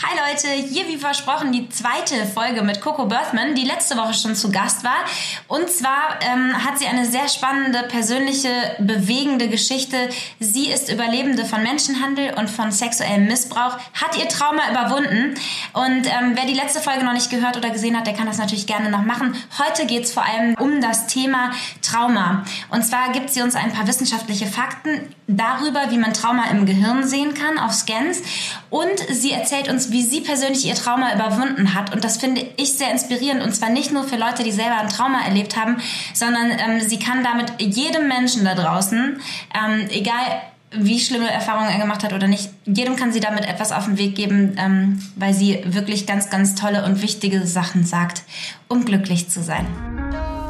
Hi Leute, hier wie versprochen die zweite Folge mit Coco Birthman, die letzte Woche schon zu Gast war. Und zwar ähm, hat sie eine sehr spannende, persönliche, bewegende Geschichte. Sie ist Überlebende von Menschenhandel und von sexuellem Missbrauch, hat ihr Trauma überwunden. Und ähm, wer die letzte Folge noch nicht gehört oder gesehen hat, der kann das natürlich gerne noch machen. Heute geht's vor allem um das Thema Trauma. Und zwar gibt sie uns ein paar wissenschaftliche Fakten darüber, wie man Trauma im Gehirn sehen kann auf Scans. Und sie erzählt uns, wie sie persönlich ihr Trauma überwunden hat. Und das finde ich sehr inspirierend. Und zwar nicht nur für Leute, die selber ein Trauma erlebt haben, sondern ähm, sie kann damit jedem Menschen da draußen, ähm, egal wie schlimme Erfahrungen er gemacht hat oder nicht, jedem kann sie damit etwas auf den Weg geben, ähm, weil sie wirklich ganz, ganz tolle und wichtige Sachen sagt, um glücklich zu sein.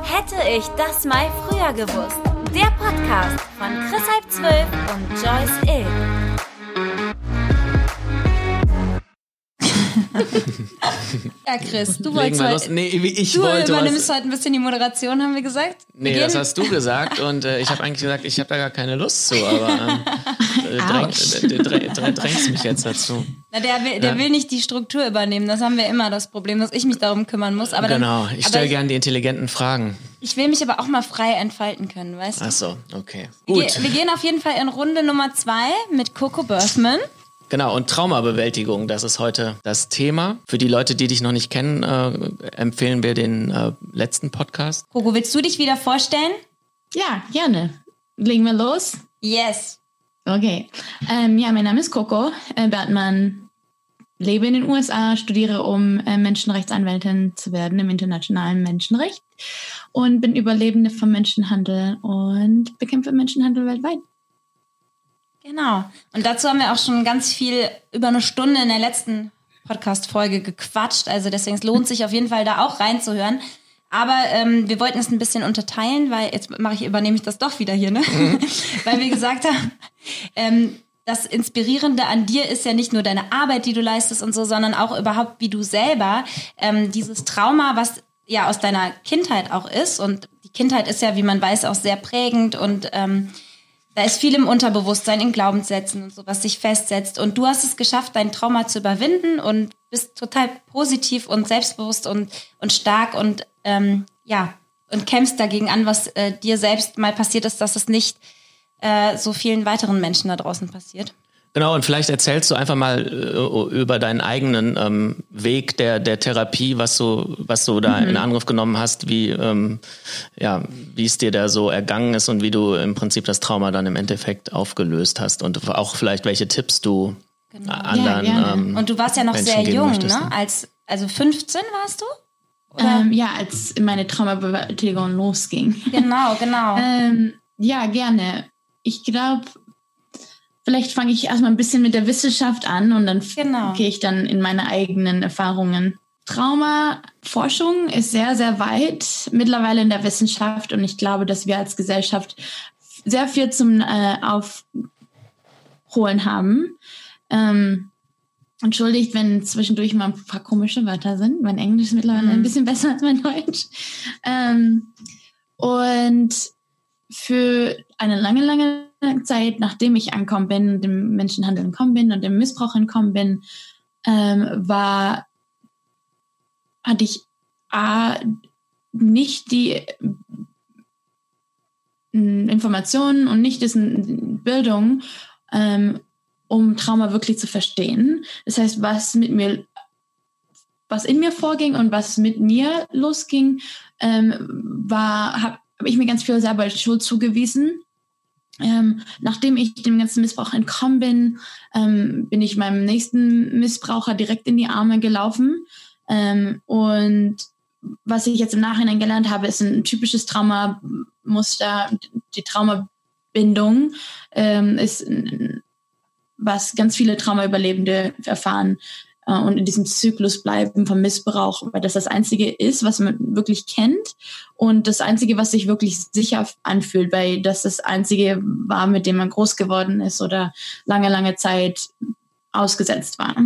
Hätte ich das mal früher gewusst. Der Podcast von Chris Halb 12 und Joyce Ill. ja, Chris, du Legen wolltest wir heute. Nee, wie ich du wollte übernimmst was. heute ein bisschen die Moderation, haben wir gesagt? Nee, wir das hast du gesagt und äh, ich habe eigentlich gesagt, ich habe da gar keine Lust zu, aber äh, äh, dräng, drängst mich jetzt dazu. na, der will, der Ja. will nicht die Struktur übernehmen. Das haben wir immer das Problem, dass ich mich darum kümmern muss. Aber dann, genau, ich stelle gerne die intelligenten Fragen. ich will mich aber auch mal frei entfalten können, weißt du? Ach so, okay. Wir, Gut, ge- wir gehen auf jeden Fall in Runde Nummer zwei mit Coco Birthman. Genau. Und Traumabewältigung, das ist heute das Thema. Für die Leute, die dich noch nicht kennen, äh, empfehlen wir den äh, letzten Podcast. Coco, willst du dich wieder vorstellen? Ja, gerne. Legen wir los. Yes. Okay. Ähm, ja, mein Name ist Coco äh, Bertmann. Lebe in den USA, studiere, um äh, Menschenrechtsanwältin zu werden im internationalen Menschenrecht und bin Überlebende vom Menschenhandel und bekämpfe Menschenhandel weltweit. Genau. Und dazu haben wir auch schon ganz viel über eine Stunde in der letzten Podcast-Folge gequatscht. Also deswegen es lohnt sich auf jeden Fall da auch reinzuhören. Aber ähm, wir wollten es ein bisschen unterteilen, weil jetzt mache ich, übernehme ich das doch wieder hier, ne? weil wir gesagt haben, ähm, das Inspirierende an dir ist ja nicht nur deine Arbeit, die du leistest und so, sondern auch überhaupt, wie du selber ähm, dieses Trauma, was ja aus deiner Kindheit auch ist. Und die Kindheit ist ja, wie man weiß, auch sehr prägend und ähm, da ist viel im Unterbewusstsein, in Glaubenssätzen und so, was sich festsetzt. Und du hast es geschafft, dein Trauma zu überwinden und bist total positiv und selbstbewusst und, und stark und ähm, ja, und kämpfst dagegen an, was äh, dir selbst mal passiert ist, dass es nicht äh, so vielen weiteren Menschen da draußen passiert. Genau, und vielleicht erzählst du einfach mal äh, über deinen eigenen ähm, Weg der, der Therapie, was du, was du da in Angriff genommen hast, wie, ähm, ja, wie es dir da so ergangen ist und wie du im Prinzip das Trauma dann im Endeffekt aufgelöst hast und auch vielleicht welche Tipps du Genau. anderen. gerne. ähm, Und du warst ja noch Menschen sehr jung, möchtest, ne? Als, also 15 warst du? Ähm, ja, als meine Traumabewältigung losging. genau, genau. Ähm, ja, gerne. Ich glaube, vielleicht fange ich erstmal ein bisschen mit der Wissenschaft an und dann Genau. gehe ich dann in meine eigenen Erfahrungen. Traumaforschung ist sehr, sehr weit mittlerweile in der Wissenschaft und ich glaube, dass wir als Gesellschaft sehr viel zum äh, Aufholen haben. Ähm, entschuldigt, wenn zwischendurch mal ein paar komische Wörter sind. Mein Englisch ist mittlerweile ein bisschen besser als mein Deutsch. Ähm, und für eine lange, lange Zeit, nachdem ich angekommen bin, und dem Menschenhandel entkommen bin und dem Missbrauch entkommen bin, ähm, war, hatte ich A, nicht die ähm, Informationen und nicht dessen Bildung, ähm, um Trauma wirklich zu verstehen. Das heißt, was mit mir, was in mir vorging und was mit mir losging, ähm, war, habe hab ich mir ganz viel selber Schuld zugewiesen. Ähm, nachdem ich dem ganzen Missbrauch entkommen bin, ähm, bin ich meinem nächsten Missbraucher direkt in die Arme gelaufen. Ähm, und was ich jetzt im Nachhinein gelernt habe, ist ein typisches Traumamuster. Die Traumabindung ähm, ist, was ganz viele Traumaüberlebende erfahren und in diesem Zyklus bleiben vom Missbrauch, weil das das Einzige ist, was man wirklich kennt und das Einzige, was sich wirklich sicher anfühlt, weil das das Einzige war, mit dem man groß geworden ist oder lange, lange Zeit ausgesetzt war.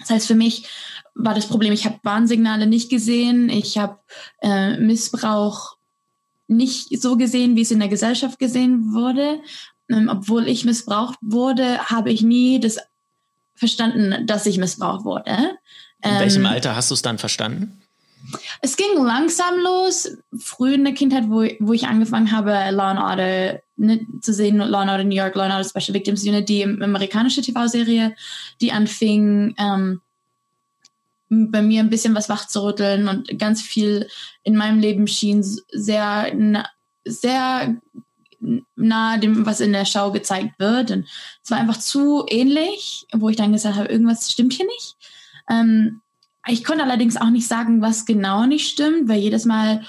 Das heißt, für mich war das Problem, ich habe Warnsignale nicht gesehen, ich habe äh, Missbrauch nicht so gesehen, wie es in der Gesellschaft gesehen wurde. Ähm, obwohl ich missbraucht wurde, habe ich nie das verstanden, dass ich missbraucht wurde. In welchem ähm, Alter hast du es dann verstanden? Es ging langsam los, früh in der Kindheit, wo, wo ich angefangen habe, Law and Order ne, zu sehen, Law and Order New York, Law and Order Special Victims Unit, die amerikanische TV-Serie, die anfing, ähm, bei mir ein bisschen was wach zu rütteln und ganz viel in meinem Leben schien sehr, sehr nah dem, was in der Show gezeigt wird. Und es war einfach zu ähnlich, wo ich dann gesagt habe, irgendwas stimmt hier nicht. Ähm, ich konnte allerdings auch nicht sagen, was genau nicht stimmt, weil jedes Mal,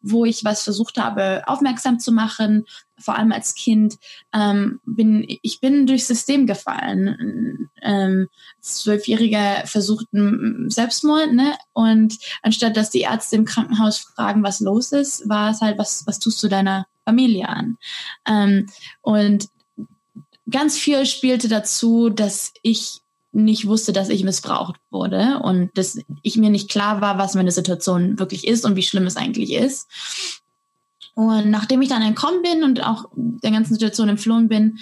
wo ich was versucht habe, aufmerksam zu machen, vor allem als Kind, ähm, bin ich bin durchs System gefallen. Ähm, Zwölfjähriger versuchten Selbstmord, ne? Und anstatt dass die Ärzte im Krankenhaus fragen, was los ist, war es halt, was, was tust du deiner Familie an? Ähm, und ganz viel spielte dazu, dass ich nicht wusste, dass ich missbraucht wurde und dass ich mir nicht klar war, was meine Situation wirklich ist und wie schlimm es eigentlich ist. Und nachdem ich dann entkommen bin und auch der ganzen Situation entflohen bin,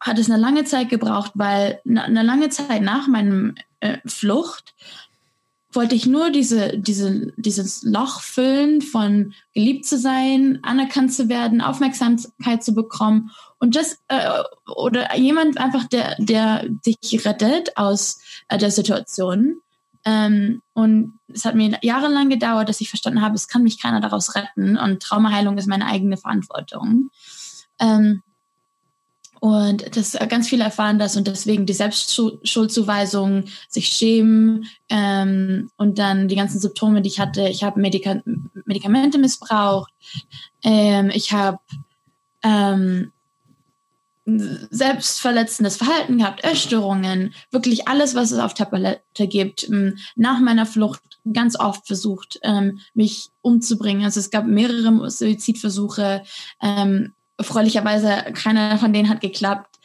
hat es eine lange Zeit gebraucht, weil eine lange Zeit nach meinem äh, Flucht wollte ich nur diese, diese, dieses Loch füllen von geliebt zu sein, anerkannt zu werden, Aufmerksamkeit zu bekommen und das äh, oder jemand einfach, der, der dich rettet aus äh, der Situation. Ähm, und es hat mir jahrelang gedauert, dass ich verstanden habe, es kann mich keiner daraus retten und Traumaheilung ist meine eigene Verantwortung. Ähm, und das äh, ganz viele erfahren das und deswegen die Selbstschuldzuweisung, sich schämen ähm, und dann die ganzen Symptome, die ich hatte. Ich habe Medika Medikamente missbraucht, ähm, ich habe ähm, selbstverletzendes Verhalten gehabt, Essstörungen, wirklich alles, was es auf der Palette gibt. Ähm, nach meiner Flucht ganz oft versucht, ähm, mich umzubringen. Also es gab mehrere Suizidversuche. Erfreulicherweise keiner von denen hat geklappt.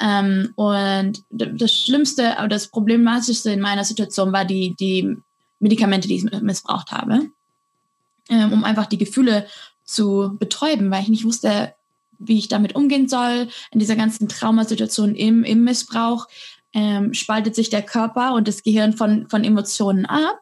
Ähm, und das Schlimmste, aber das Problematischste in meiner Situation war die, die Medikamente, die ich missbraucht habe, ähm, um einfach die Gefühle zu betäuben, weil ich nicht wusste, wie ich damit umgehen soll. In dieser ganzen Traumasituation im, im Missbrauch ähm, spaltet sich der Körper und das Gehirn von, von Emotionen ab,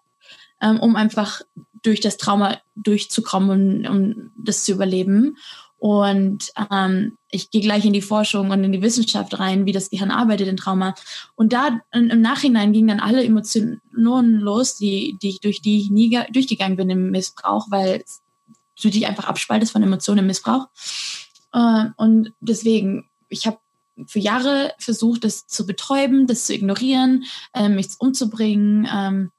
ähm, um einfach durch das Trauma durchzukommen und um das zu überleben. Und ähm, ich gehe gleich in die Forschung und in die Wissenschaft rein, wie das Gehirn arbeitet in Trauma. Und da im Nachhinein gingen dann alle Emotionen los, die, die, durch die ich nie durchgegangen bin im Missbrauch, weil du dich einfach abspaltest von Emotionen im Missbrauch. Äh, und deswegen, ich habe für Jahre versucht, das zu betäuben, das zu ignorieren, äh, mich umzubringen. Ähm,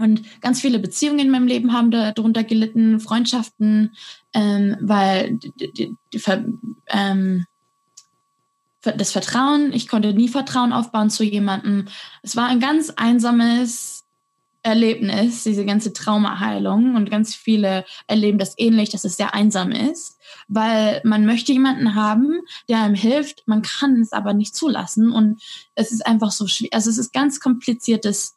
und ganz viele Beziehungen in meinem Leben haben darunter gelitten, Freundschaften, ähm, weil die, die, die, ähm, das Vertrauen, ich konnte nie Vertrauen aufbauen zu jemandem. Es war ein ganz einsames Erlebnis, diese ganze Traumaheilung. Und ganz viele erleben das ähnlich, dass es sehr einsam ist, weil man möchte jemanden haben, der einem hilft, man kann es aber nicht zulassen. Und es ist einfach so schwierig, also es ist ganz kompliziertes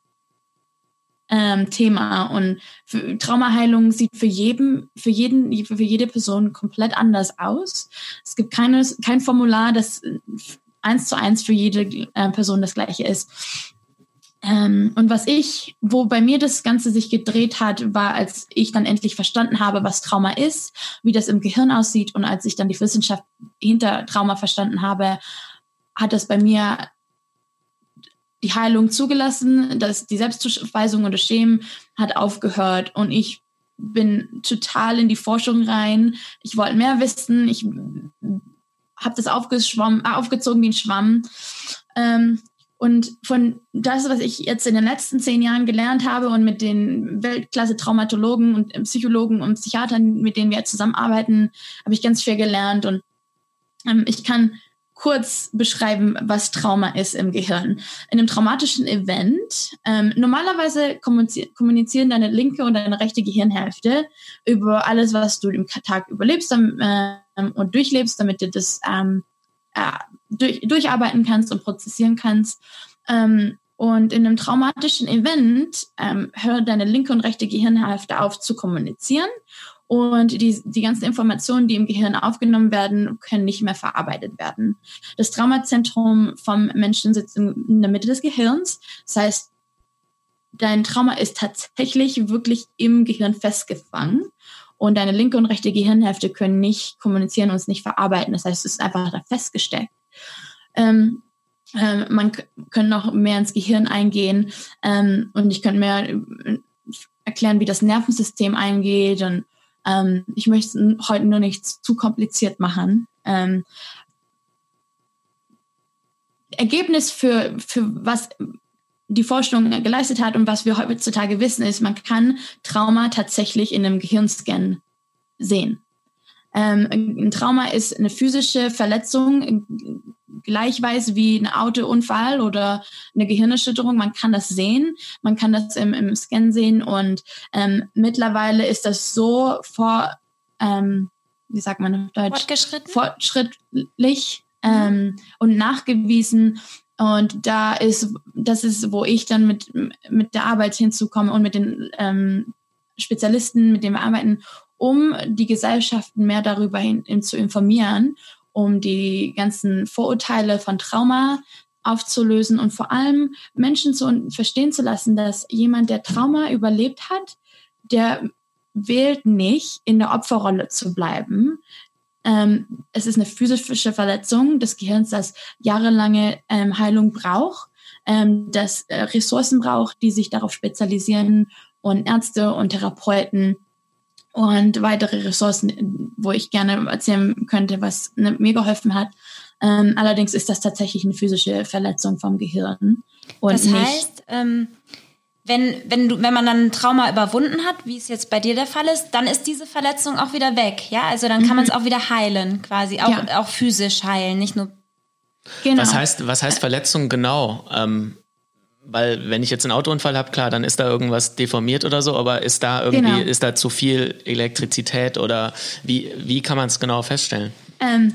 ähm, Thema. Und für, Traumaheilung sieht für jeden, für jeden, für jede Person komplett anders aus. Es gibt keine, kein Formular, das eins zu eins für jede äh, Person das gleiche ist. Ähm, und was ich, wo bei mir das Ganze sich gedreht hat, war, als ich dann endlich verstanden habe, was Trauma ist, wie das im Gehirn aussieht und als ich dann die Wissenschaft hinter Trauma verstanden habe, hat das bei mir die Heilung zugelassen, dass die Selbstzuweisung oder Schämen hat aufgehört und ich bin total in die Forschung rein. Ich wollte mehr wissen. Ich habe das aufgeschwommen, aufgezogen wie ein Schwamm. Ähm, und von das, was ich jetzt in den letzten zehn Jahren gelernt habe und mit den Weltklasse-Traumatologen und Psychologen und Psychiatern, mit denen wir zusammenarbeiten, habe ich ganz viel gelernt. Und ähm, ich kann kurz beschreiben, was Trauma ist im Gehirn. In einem traumatischen Event, ähm, normalerweise kommunizieren deine linke und deine rechte Gehirnhälfte über alles, was du im Tag überlebst ähm, und durchlebst, damit du das ähm, äh, durch, durcharbeiten kannst und prozessieren kannst. Ähm, und in einem traumatischen Event ähm, hört deine linke und rechte Gehirnhälfte auf zu kommunizieren und die, die ganzen Informationen, die im Gehirn aufgenommen werden, können nicht mehr verarbeitet werden. Das Traumazentrum vom Menschen sitzt in der Mitte des Gehirns. Das heißt, dein Trauma ist tatsächlich wirklich im Gehirn festgefangen und deine linke und rechte Gehirnhälfte können nicht kommunizieren und es nicht verarbeiten. Das heißt, es ist einfach da festgesteckt. Ähm, ähm, man könnte noch mehr ins Gehirn eingehen ähm, und ich könnte mehr äh, erklären, wie das Nervensystem eingeht und ähm, ich möchte heute nur nicht zu kompliziert machen. Ähm, Ergebnis für, für was die Forschung geleistet hat und was wir heutzutage wissen, ist, man kann Trauma tatsächlich in einem Gehirnscan sehen. Ähm, ein Trauma ist eine physische Verletzung, gleichweise wie ein Autounfall oder eine Gehirnerschütterung. Man kann das sehen, man kann das im, im Scan sehen und ähm, mittlerweile ist das so vor, ähm, wie sagt man auf Deutsch? Fortschrittlich ähm, und nachgewiesen. Und da ist, das ist, wo ich dann mit, mit der Arbeit hinzukomme und mit den ähm, Spezialisten, mit denen wir arbeiten, um die Gesellschaften mehr darüber hin, hin zu informieren, um die ganzen Vorurteile von Trauma aufzulösen und vor allem Menschen zu verstehen zu lassen, dass jemand, der Trauma überlebt hat, der wählt nicht, in der Opferrolle zu bleiben. Ähm, es ist eine physische Verletzung des Gehirns, das jahrelange ähm, Heilung braucht, ähm, das äh, Ressourcen braucht, die sich darauf spezialisieren und Ärzte und Therapeuten und weitere Ressourcen, wo ich gerne erzählen könnte, was ne, mir geholfen hat. Ähm, allerdings ist das tatsächlich eine physische Verletzung vom Gehirn. Und das heißt, ähm, wenn, wenn, du, wenn man dann ein Trauma überwunden hat, wie es jetzt bei dir der Fall ist, dann ist diese Verletzung auch wieder weg. Ja, also dann kann mhm. man es auch wieder heilen, quasi, auch, ja. auch physisch heilen, nicht nur. Genau. Was heißt, was heißt Verletzung genau? Ähm, weil wenn ich jetzt einen Autounfall habe, klar, dann ist da irgendwas deformiert oder so, aber ist da irgendwie, genau. ist da zu viel Elektrizität oder wie, wie kann man es genau feststellen? Ähm,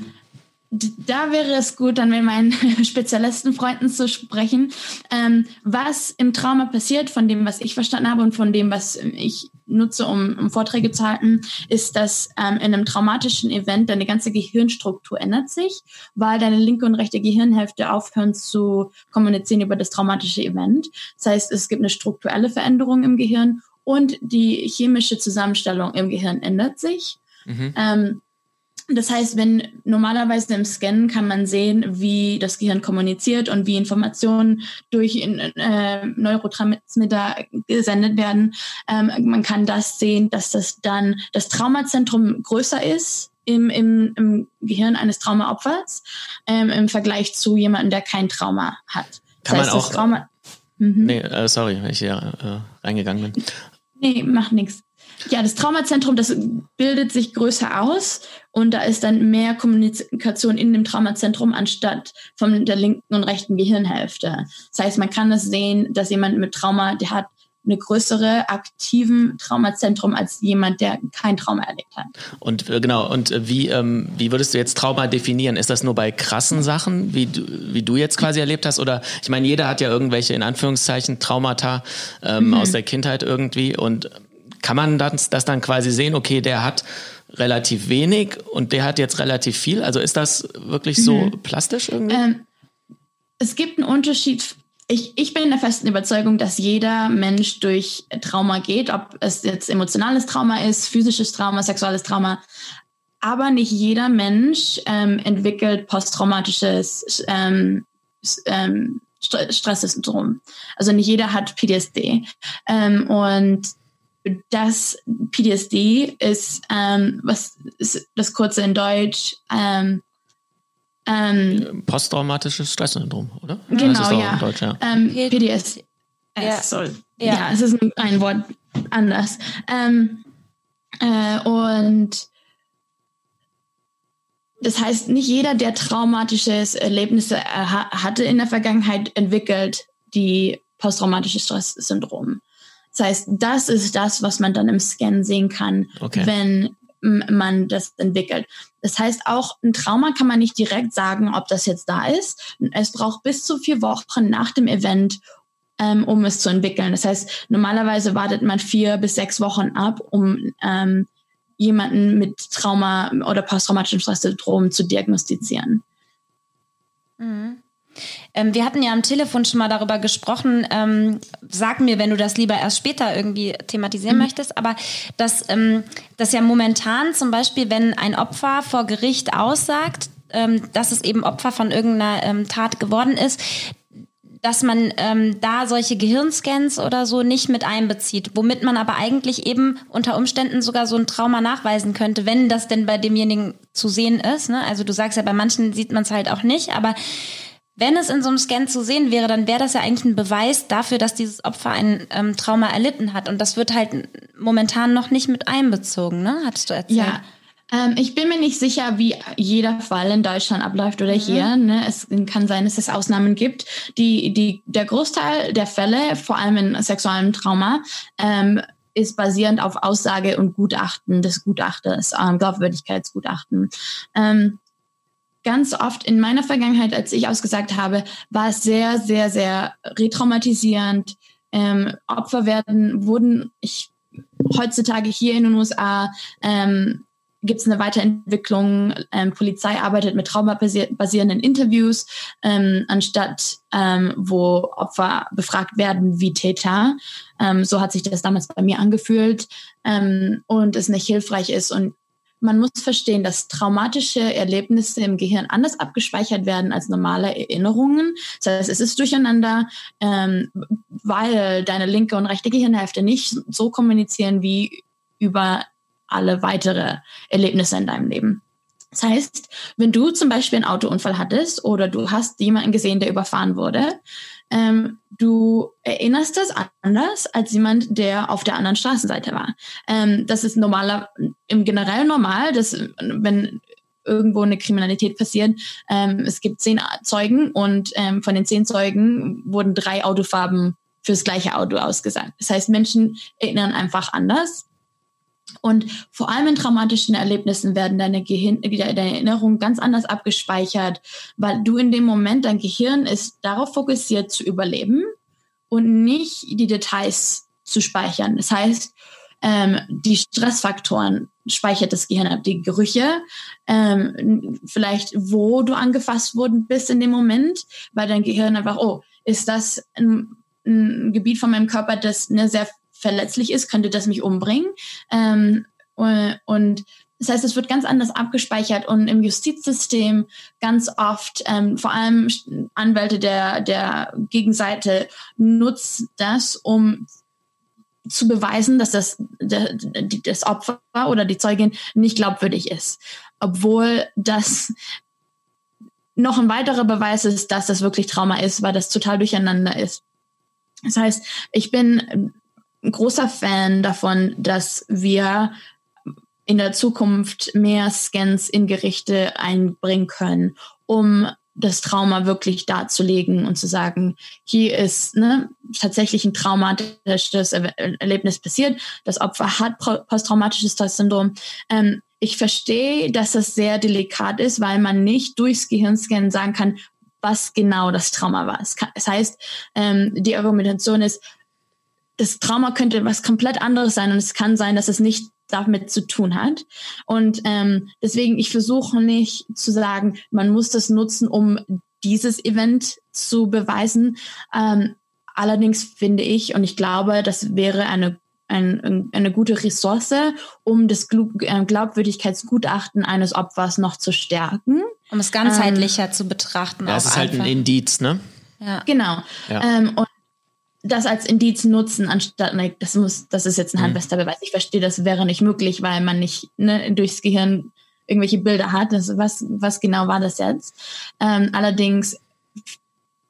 da wäre es gut, dann mit meinen Spezialistenfreunden zu sprechen, ähm, was im Trauma passiert, von dem, was ich verstanden habe und von dem, was ich nutze, um, um Vorträge zu halten, ist, dass ähm, in einem traumatischen Event deine ganze Gehirnstruktur ändert sich, weil deine linke und rechte Gehirnhälfte aufhören zu kommunizieren über das traumatische Event. Das heißt, es gibt eine strukturelle Veränderung im Gehirn und die chemische Zusammenstellung im Gehirn ändert sich. Mhm. Ähm, das heißt, wenn normalerweise im Scan kann man sehen, wie das Gehirn kommuniziert und wie Informationen durch äh, Neurotransmitter gesendet werden. Ähm, man kann das sehen, dass das dann das Traumazentrum größer ist im, im, im Gehirn eines Traumaopfers ähm, im Vergleich zu jemandem, der kein Trauma hat. Kann das heißt, man auch. Trauma mhm. Nee, äh, sorry, wenn ich hier äh, reingegangen bin. Nee, macht nichts. Ja, das Traumazentrum, das bildet sich größer aus und da ist dann mehr Kommunikation in dem Traumazentrum anstatt von der linken und rechten Gehirnhälfte. Das heißt, man kann das sehen, dass jemand mit Trauma, der hat eine größere aktiven Traumazentrum als jemand, der kein Trauma erlebt hat. Und äh, genau, und äh, wie, ähm, wie würdest du jetzt Trauma definieren? Ist das nur bei krassen Sachen, wie du, wie du jetzt quasi erlebt hast? Oder ich meine, jeder hat ja irgendwelche in Anführungszeichen Traumata ähm, mhm. aus der Kindheit irgendwie und kann man das, das dann quasi sehen, okay, der hat relativ wenig und der hat jetzt relativ viel? Also ist das wirklich so mhm. plastisch irgendwie? Ähm, es gibt einen Unterschied. Ich, ich bin in der festen Überzeugung, dass jeder Mensch durch Trauma geht, ob es jetzt emotionales Trauma ist, physisches Trauma, sexuelles Trauma. Aber nicht jeder Mensch ähm, entwickelt posttraumatisches ähm, ähm, Stresssyndrom. Also nicht jeder hat PTSD. Ähm, und das PTSD ist, ähm, was ist das kurze in Deutsch? Ähm, ähm, Posttraumatisches Stresssyndrom, oder? Genau, ja. Deutsch, ja. Ähm, PTSD. Ja. Soll, ja. ja. es ist ein Wort anders. Ähm, äh, und das heißt, nicht jeder, der traumatisches Erlebnisse hatte in der Vergangenheit, entwickelt die posttraumatische Stresssyndrom. Das heißt, das ist das, was man dann im Scan sehen kann, okay. wenn man das entwickelt. Das heißt, auch ein Trauma kann man nicht direkt sagen, ob das jetzt da ist. Es braucht bis zu vier Wochen nach dem Event, ähm, um es zu entwickeln. Das heißt, normalerweise wartet man vier bis sechs Wochen ab, um ähm, jemanden mit Trauma oder posttraumatischem Stresssyndrom zu diagnostizieren. Mhm. Ähm, wir hatten ja am Telefon schon mal darüber gesprochen. Ähm, sag mir, wenn du das lieber erst später irgendwie thematisieren mhm. möchtest, aber dass ähm, das ja momentan zum Beispiel, wenn ein Opfer vor Gericht aussagt, ähm, dass es eben Opfer von irgendeiner ähm, Tat geworden ist, dass man ähm, da solche Gehirnscans oder so nicht mit einbezieht, womit man aber eigentlich eben unter Umständen sogar so ein Trauma nachweisen könnte, wenn das denn bei demjenigen zu sehen ist. Ne? Also du sagst ja, bei manchen sieht man es halt auch nicht, aber wenn es in so einem Scan zu sehen wäre, dann wäre das ja eigentlich ein Beweis dafür, dass dieses Opfer ein ähm, Trauma erlitten hat. Und das wird halt momentan noch nicht mit einbezogen, ne? Hattest du erzählt? Ja, ähm, ich bin mir nicht sicher, wie jeder Fall in Deutschland abläuft oder mhm. hier. Ne? Es kann sein, dass es Ausnahmen gibt. Die, die, der Großteil der Fälle, vor allem in sexuellem Trauma, ähm, ist basierend auf Aussage und Gutachten des Gutachters, ähm, Glaubwürdigkeitsgutachten. Ähm, ganz oft in meiner Vergangenheit, als ich ausgesagt habe, war es sehr, sehr, sehr retraumatisierend. Ähm, Opfer werden, wurden, ich heutzutage hier in den USA ähm, gibt es eine Weiterentwicklung. Ähm, Polizei arbeitet mit traumabasierenden Interviews, ähm, anstatt ähm, wo Opfer befragt werden wie Täter. Ähm, so hat sich das damals bei mir angefühlt ähm, und es nicht hilfreich ist. Und man muss verstehen, dass traumatische Erlebnisse im Gehirn anders abgespeichert werden als normale Erinnerungen. Das heißt, es ist durcheinander, ähm, weil deine linke und rechte Gehirnhälfte nicht so kommunizieren wie über alle weitere Erlebnisse in deinem Leben. Das heißt, wenn du zum Beispiel einen Autounfall hattest oder du hast jemanden gesehen, der überfahren wurde, ähm, du erinnerst das anders als jemand, der auf der anderen Straßenseite war. Ähm, das ist normaler, im generell normal, dass wenn irgendwo eine Kriminalität passiert, ähm, es gibt zehn Zeugen und ähm, von den zehn Zeugen wurden drei Autofarben fürs gleiche Auto ausgesagt. Das heißt, Menschen erinnern einfach anders. Und vor allem in traumatischen Erlebnissen werden deine, Gehirn, deine Erinnerungen ganz anders abgespeichert, weil du in dem Moment, dein Gehirn ist darauf fokussiert zu überleben und nicht die Details zu speichern. Das heißt, ähm, die Stressfaktoren speichert das Gehirn ab, die Gerüche, ähm, vielleicht wo du angefasst worden bist in dem Moment, weil dein Gehirn einfach, oh, ist das ein, ein Gebiet von meinem Körper, das eine sehr verletzlich ist, könnte das mich umbringen. Ähm, und das heißt, es wird ganz anders abgespeichert und im Justizsystem ganz oft, ähm, vor allem Anwälte der, der Gegenseite nutzen das, um zu beweisen, dass das, der, das Opfer oder die Zeugin nicht glaubwürdig ist. Obwohl das noch ein weiterer Beweis ist, dass das wirklich Trauma ist, weil das total durcheinander ist. Das heißt, ich bin ein großer Fan davon, dass wir in der Zukunft mehr Scans in Gerichte einbringen können, um das Trauma wirklich darzulegen und zu sagen, hier ist ne, tatsächlich ein traumatisches Erlebnis passiert. Das Opfer hat posttraumatisches Stresssyndrom. Ähm, ich verstehe, dass das sehr delikat ist, weil man nicht durchs Gehirnscan sagen kann, was genau das Trauma war. Es, es heißt, ähm, die Argumentation ist, das Trauma könnte was komplett anderes sein und es kann sein, dass es nicht damit zu tun hat. Und ähm, deswegen, ich versuche nicht zu sagen, man muss das nutzen, um dieses Event zu beweisen. Ähm, allerdings finde ich, und ich glaube, das wäre eine, ein, eine gute Ressource, um das äh, Glaubwürdigkeitsgutachten eines Opfers noch zu stärken. Um es ganzheitlicher ähm, zu betrachten. Ja, es ist halt ein Indiz, ne? Ja. Genau. Ja. Ähm, und das als Indiz nutzen, anstatt, ne, das muss, das ist jetzt ein mhm. handfester Beweis. Ich verstehe, das wäre nicht möglich, weil man nicht ne, durchs Gehirn irgendwelche Bilder hat. Das, was, was genau war das jetzt? Ähm, allerdings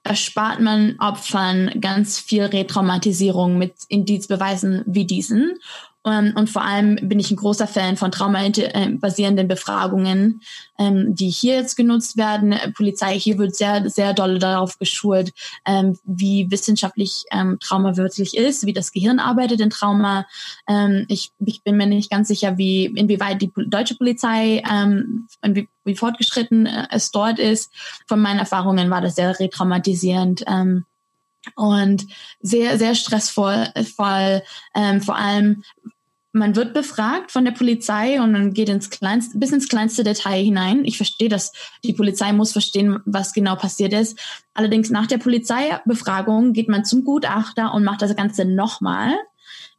erspart man Opfern ganz viel Retraumatisierung mit Indizbeweisen wie diesen und vor allem bin ich ein großer Fan von traumabasierenden Befragungen, ähm, die hier jetzt genutzt werden. Polizei hier wird sehr, sehr doll darauf geschult, ähm, wie wissenschaftlich Trauma wirklich ist, wie das Gehirn arbeitet in Trauma. ich, ich bin mir nicht ganz sicher, wie inwieweit die deutsche Polizei, wie, wie fortgeschritten äh, es dort ist. Von meinen Erfahrungen war das sehr retraumatisierend und sehr, sehr stressvoll, voll, ähm, vor allem man wird befragt von der Polizei und man geht ins kleinste, bis ins kleinste Detail hinein. Ich verstehe das. Die Polizei muss verstehen, was genau passiert ist. Allerdings nach der Polizeibefragung geht man zum Gutachter und macht das Ganze nochmal,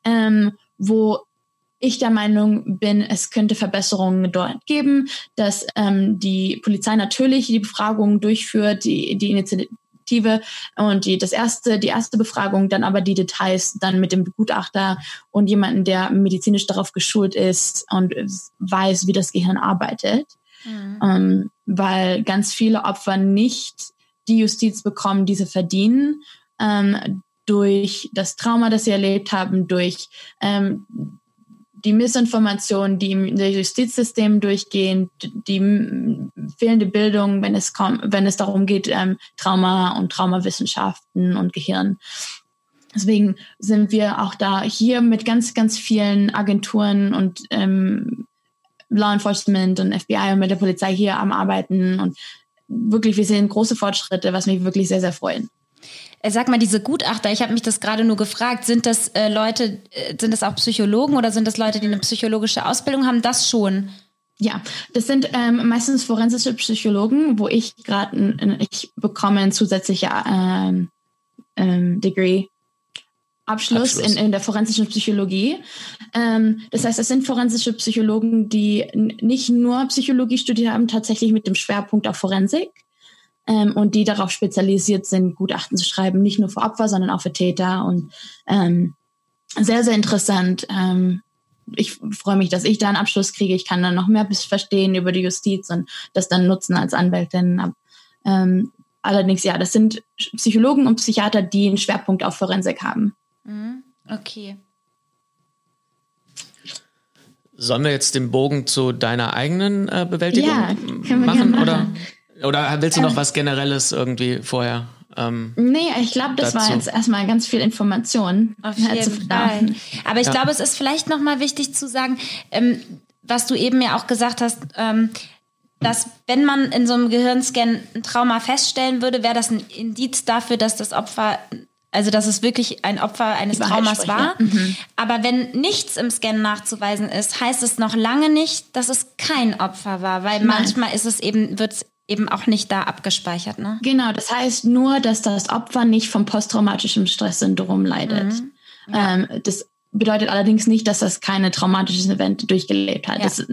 ähm, wo ich der Meinung bin, es könnte Verbesserungen dort geben, dass ähm, die Polizei natürlich die Befragung durchführt, die, die Initiative und die, das erste, die erste Befragung, dann aber die Details dann mit dem Gutachter und jemanden, der medizinisch darauf geschult ist und weiß, wie das Gehirn arbeitet. Mhm. Ähm, weil ganz viele Opfer nicht die Justiz bekommen, die sie verdienen, ähm, durch das Trauma, das sie erlebt haben, durch ähm, die Missinformationen, die im Justizsystem durchgehen, die fehlende Bildung, wenn es, kommt, wenn es darum geht, ähm, Trauma und Traumawissenschaften und Gehirn. Deswegen sind wir auch da hier mit ganz, ganz vielen Agenturen und ähm, Law Enforcement und FBI und mit der Polizei hier am Arbeiten und wirklich, wir sehen große Fortschritte, was mich wirklich sehr, sehr freuen. Äh, sag mal, diese Gutachter, ich habe mich das gerade nur gefragt, sind das äh, Leute, äh, sind das auch Psychologen oder sind das Leute, die eine psychologische Ausbildung haben? Das schon. Ja, das sind ähm, meistens forensische Psychologen, wo ich gerade, ich bekomme ein zusätzlicher ähm, ähm, Degree. Abschluss, Abschluss. In, in der forensischen Psychologie. Ähm, das heißt, es sind forensische Psychologen, die nicht nur Psychologie studiert haben, tatsächlich mit dem Schwerpunkt auf Forensik ähm, und die darauf spezialisiert sind, Gutachten zu schreiben, nicht nur für Opfer, sondern auch für Täter und ähm, sehr, sehr interessant. Ähm, ich freue mich, dass ich da einen Abschluss kriege. Ich kann dann noch mehr verstehen über die Justiz und das dann nutzen als Anwältin. Ähm, allerdings, ja, das sind Psychologen und Psychiater, die einen Schwerpunkt auf Forensik haben. Mhm. Okay. Sollen wir jetzt den Bogen zu deiner eigenen äh, Bewältigung ja, machen, machen, Oder? Oder willst du noch ähm, was Generelles irgendwie vorher? Ähm, nee, ich glaube, das dazu. war jetzt erstmal ganz viel Information. Auf jeden Fall. Aber ich ja. glaube, es ist vielleicht nochmal wichtig zu sagen, ähm, was du eben ja auch gesagt hast, ähm, dass wenn man in so einem Gehirnscan ein Trauma feststellen würde, wäre das ein Indiz dafür, dass das Opfer also, dass es wirklich ein Opfer eines Traumas war. Mhm. Aber wenn nichts im Scan nachzuweisen ist, heißt es noch lange nicht, dass es kein Opfer war, weil Nein. manchmal ist es eben, wird es eben auch nicht da abgespeichert, ne? Genau, das heißt nur, dass das Opfer nicht vom posttraumatischen Stresssyndrom leidet. Mhm. Ja. Ähm, das bedeutet allerdings nicht, dass das keine traumatisches Event durchgelebt hat. Ja. Das ist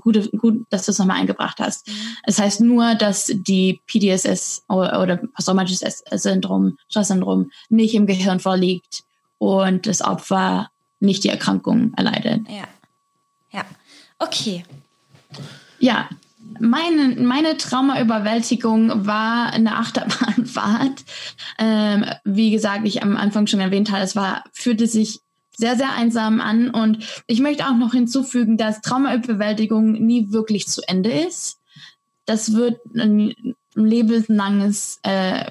gut, gut, dass du es nochmal eingebracht hast. Mhm. Es heißt nur, dass die PDSS oder, oder posttraumatisches Syndrom, Stresssyndrom nicht im Gehirn vorliegt und das Opfer nicht die Erkrankung erleidet. Ja. Ja. Okay. Ja, meine, meine Traumaüberwältigung war eine Achterbahnfahrt. Ähm, wie gesagt, ich am Anfang schon erwähnt habe, es war, fühlte sich sehr, sehr einsam an. Und ich möchte auch noch hinzufügen, dass Traumaüberwältigung nie wirklich zu Ende ist. Das wird ein lebenslanges äh,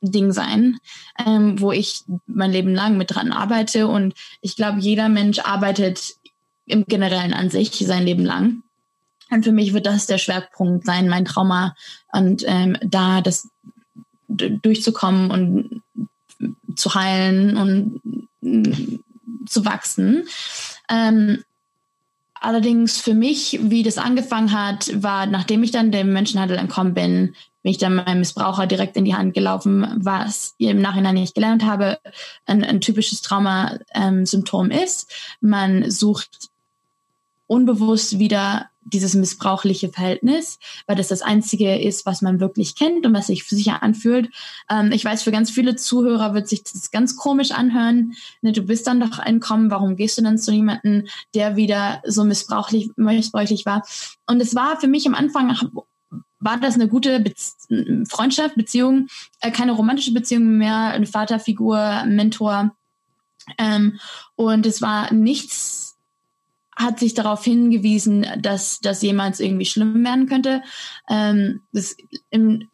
Ding sein, ähm, wo ich mein Leben lang mit dran arbeite. Und ich glaube, jeder Mensch arbeitet im Generellen an sich sein Leben lang. Und für mich wird das der Schwerpunkt sein, mein Trauma und ähm, da das durchzukommen und zu heilen und zu wachsen. Ähm, allerdings für mich, wie das angefangen hat, war, nachdem ich dann dem Menschenhandel entkommen bin, bin ich dann meinem Missbraucher direkt in die Hand gelaufen, was ich im Nachhinein nicht gelernt habe, ein, ein typisches Trauma-Symptom ähm, ist. Man sucht unbewusst wieder dieses missbrauchliche Verhältnis, weil das das Einzige ist, was man wirklich kennt und was sich sicher anfühlt. Ähm, ich weiß, für ganz viele Zuhörer wird sich das ganz komisch anhören. Ne, du bist dann doch entkommen, warum gehst du dann zu jemandem, der wieder so missbrauchlich, missbräuchlich war? Und es war für mich am Anfang, war das eine gute Be Freundschaft, Beziehung, äh, keine romantische Beziehung mehr, eine Vaterfigur, Mentor. Ähm, und es war nichts hat sich darauf hingewiesen, dass das jemals irgendwie schlimm werden könnte. Ähm, das im,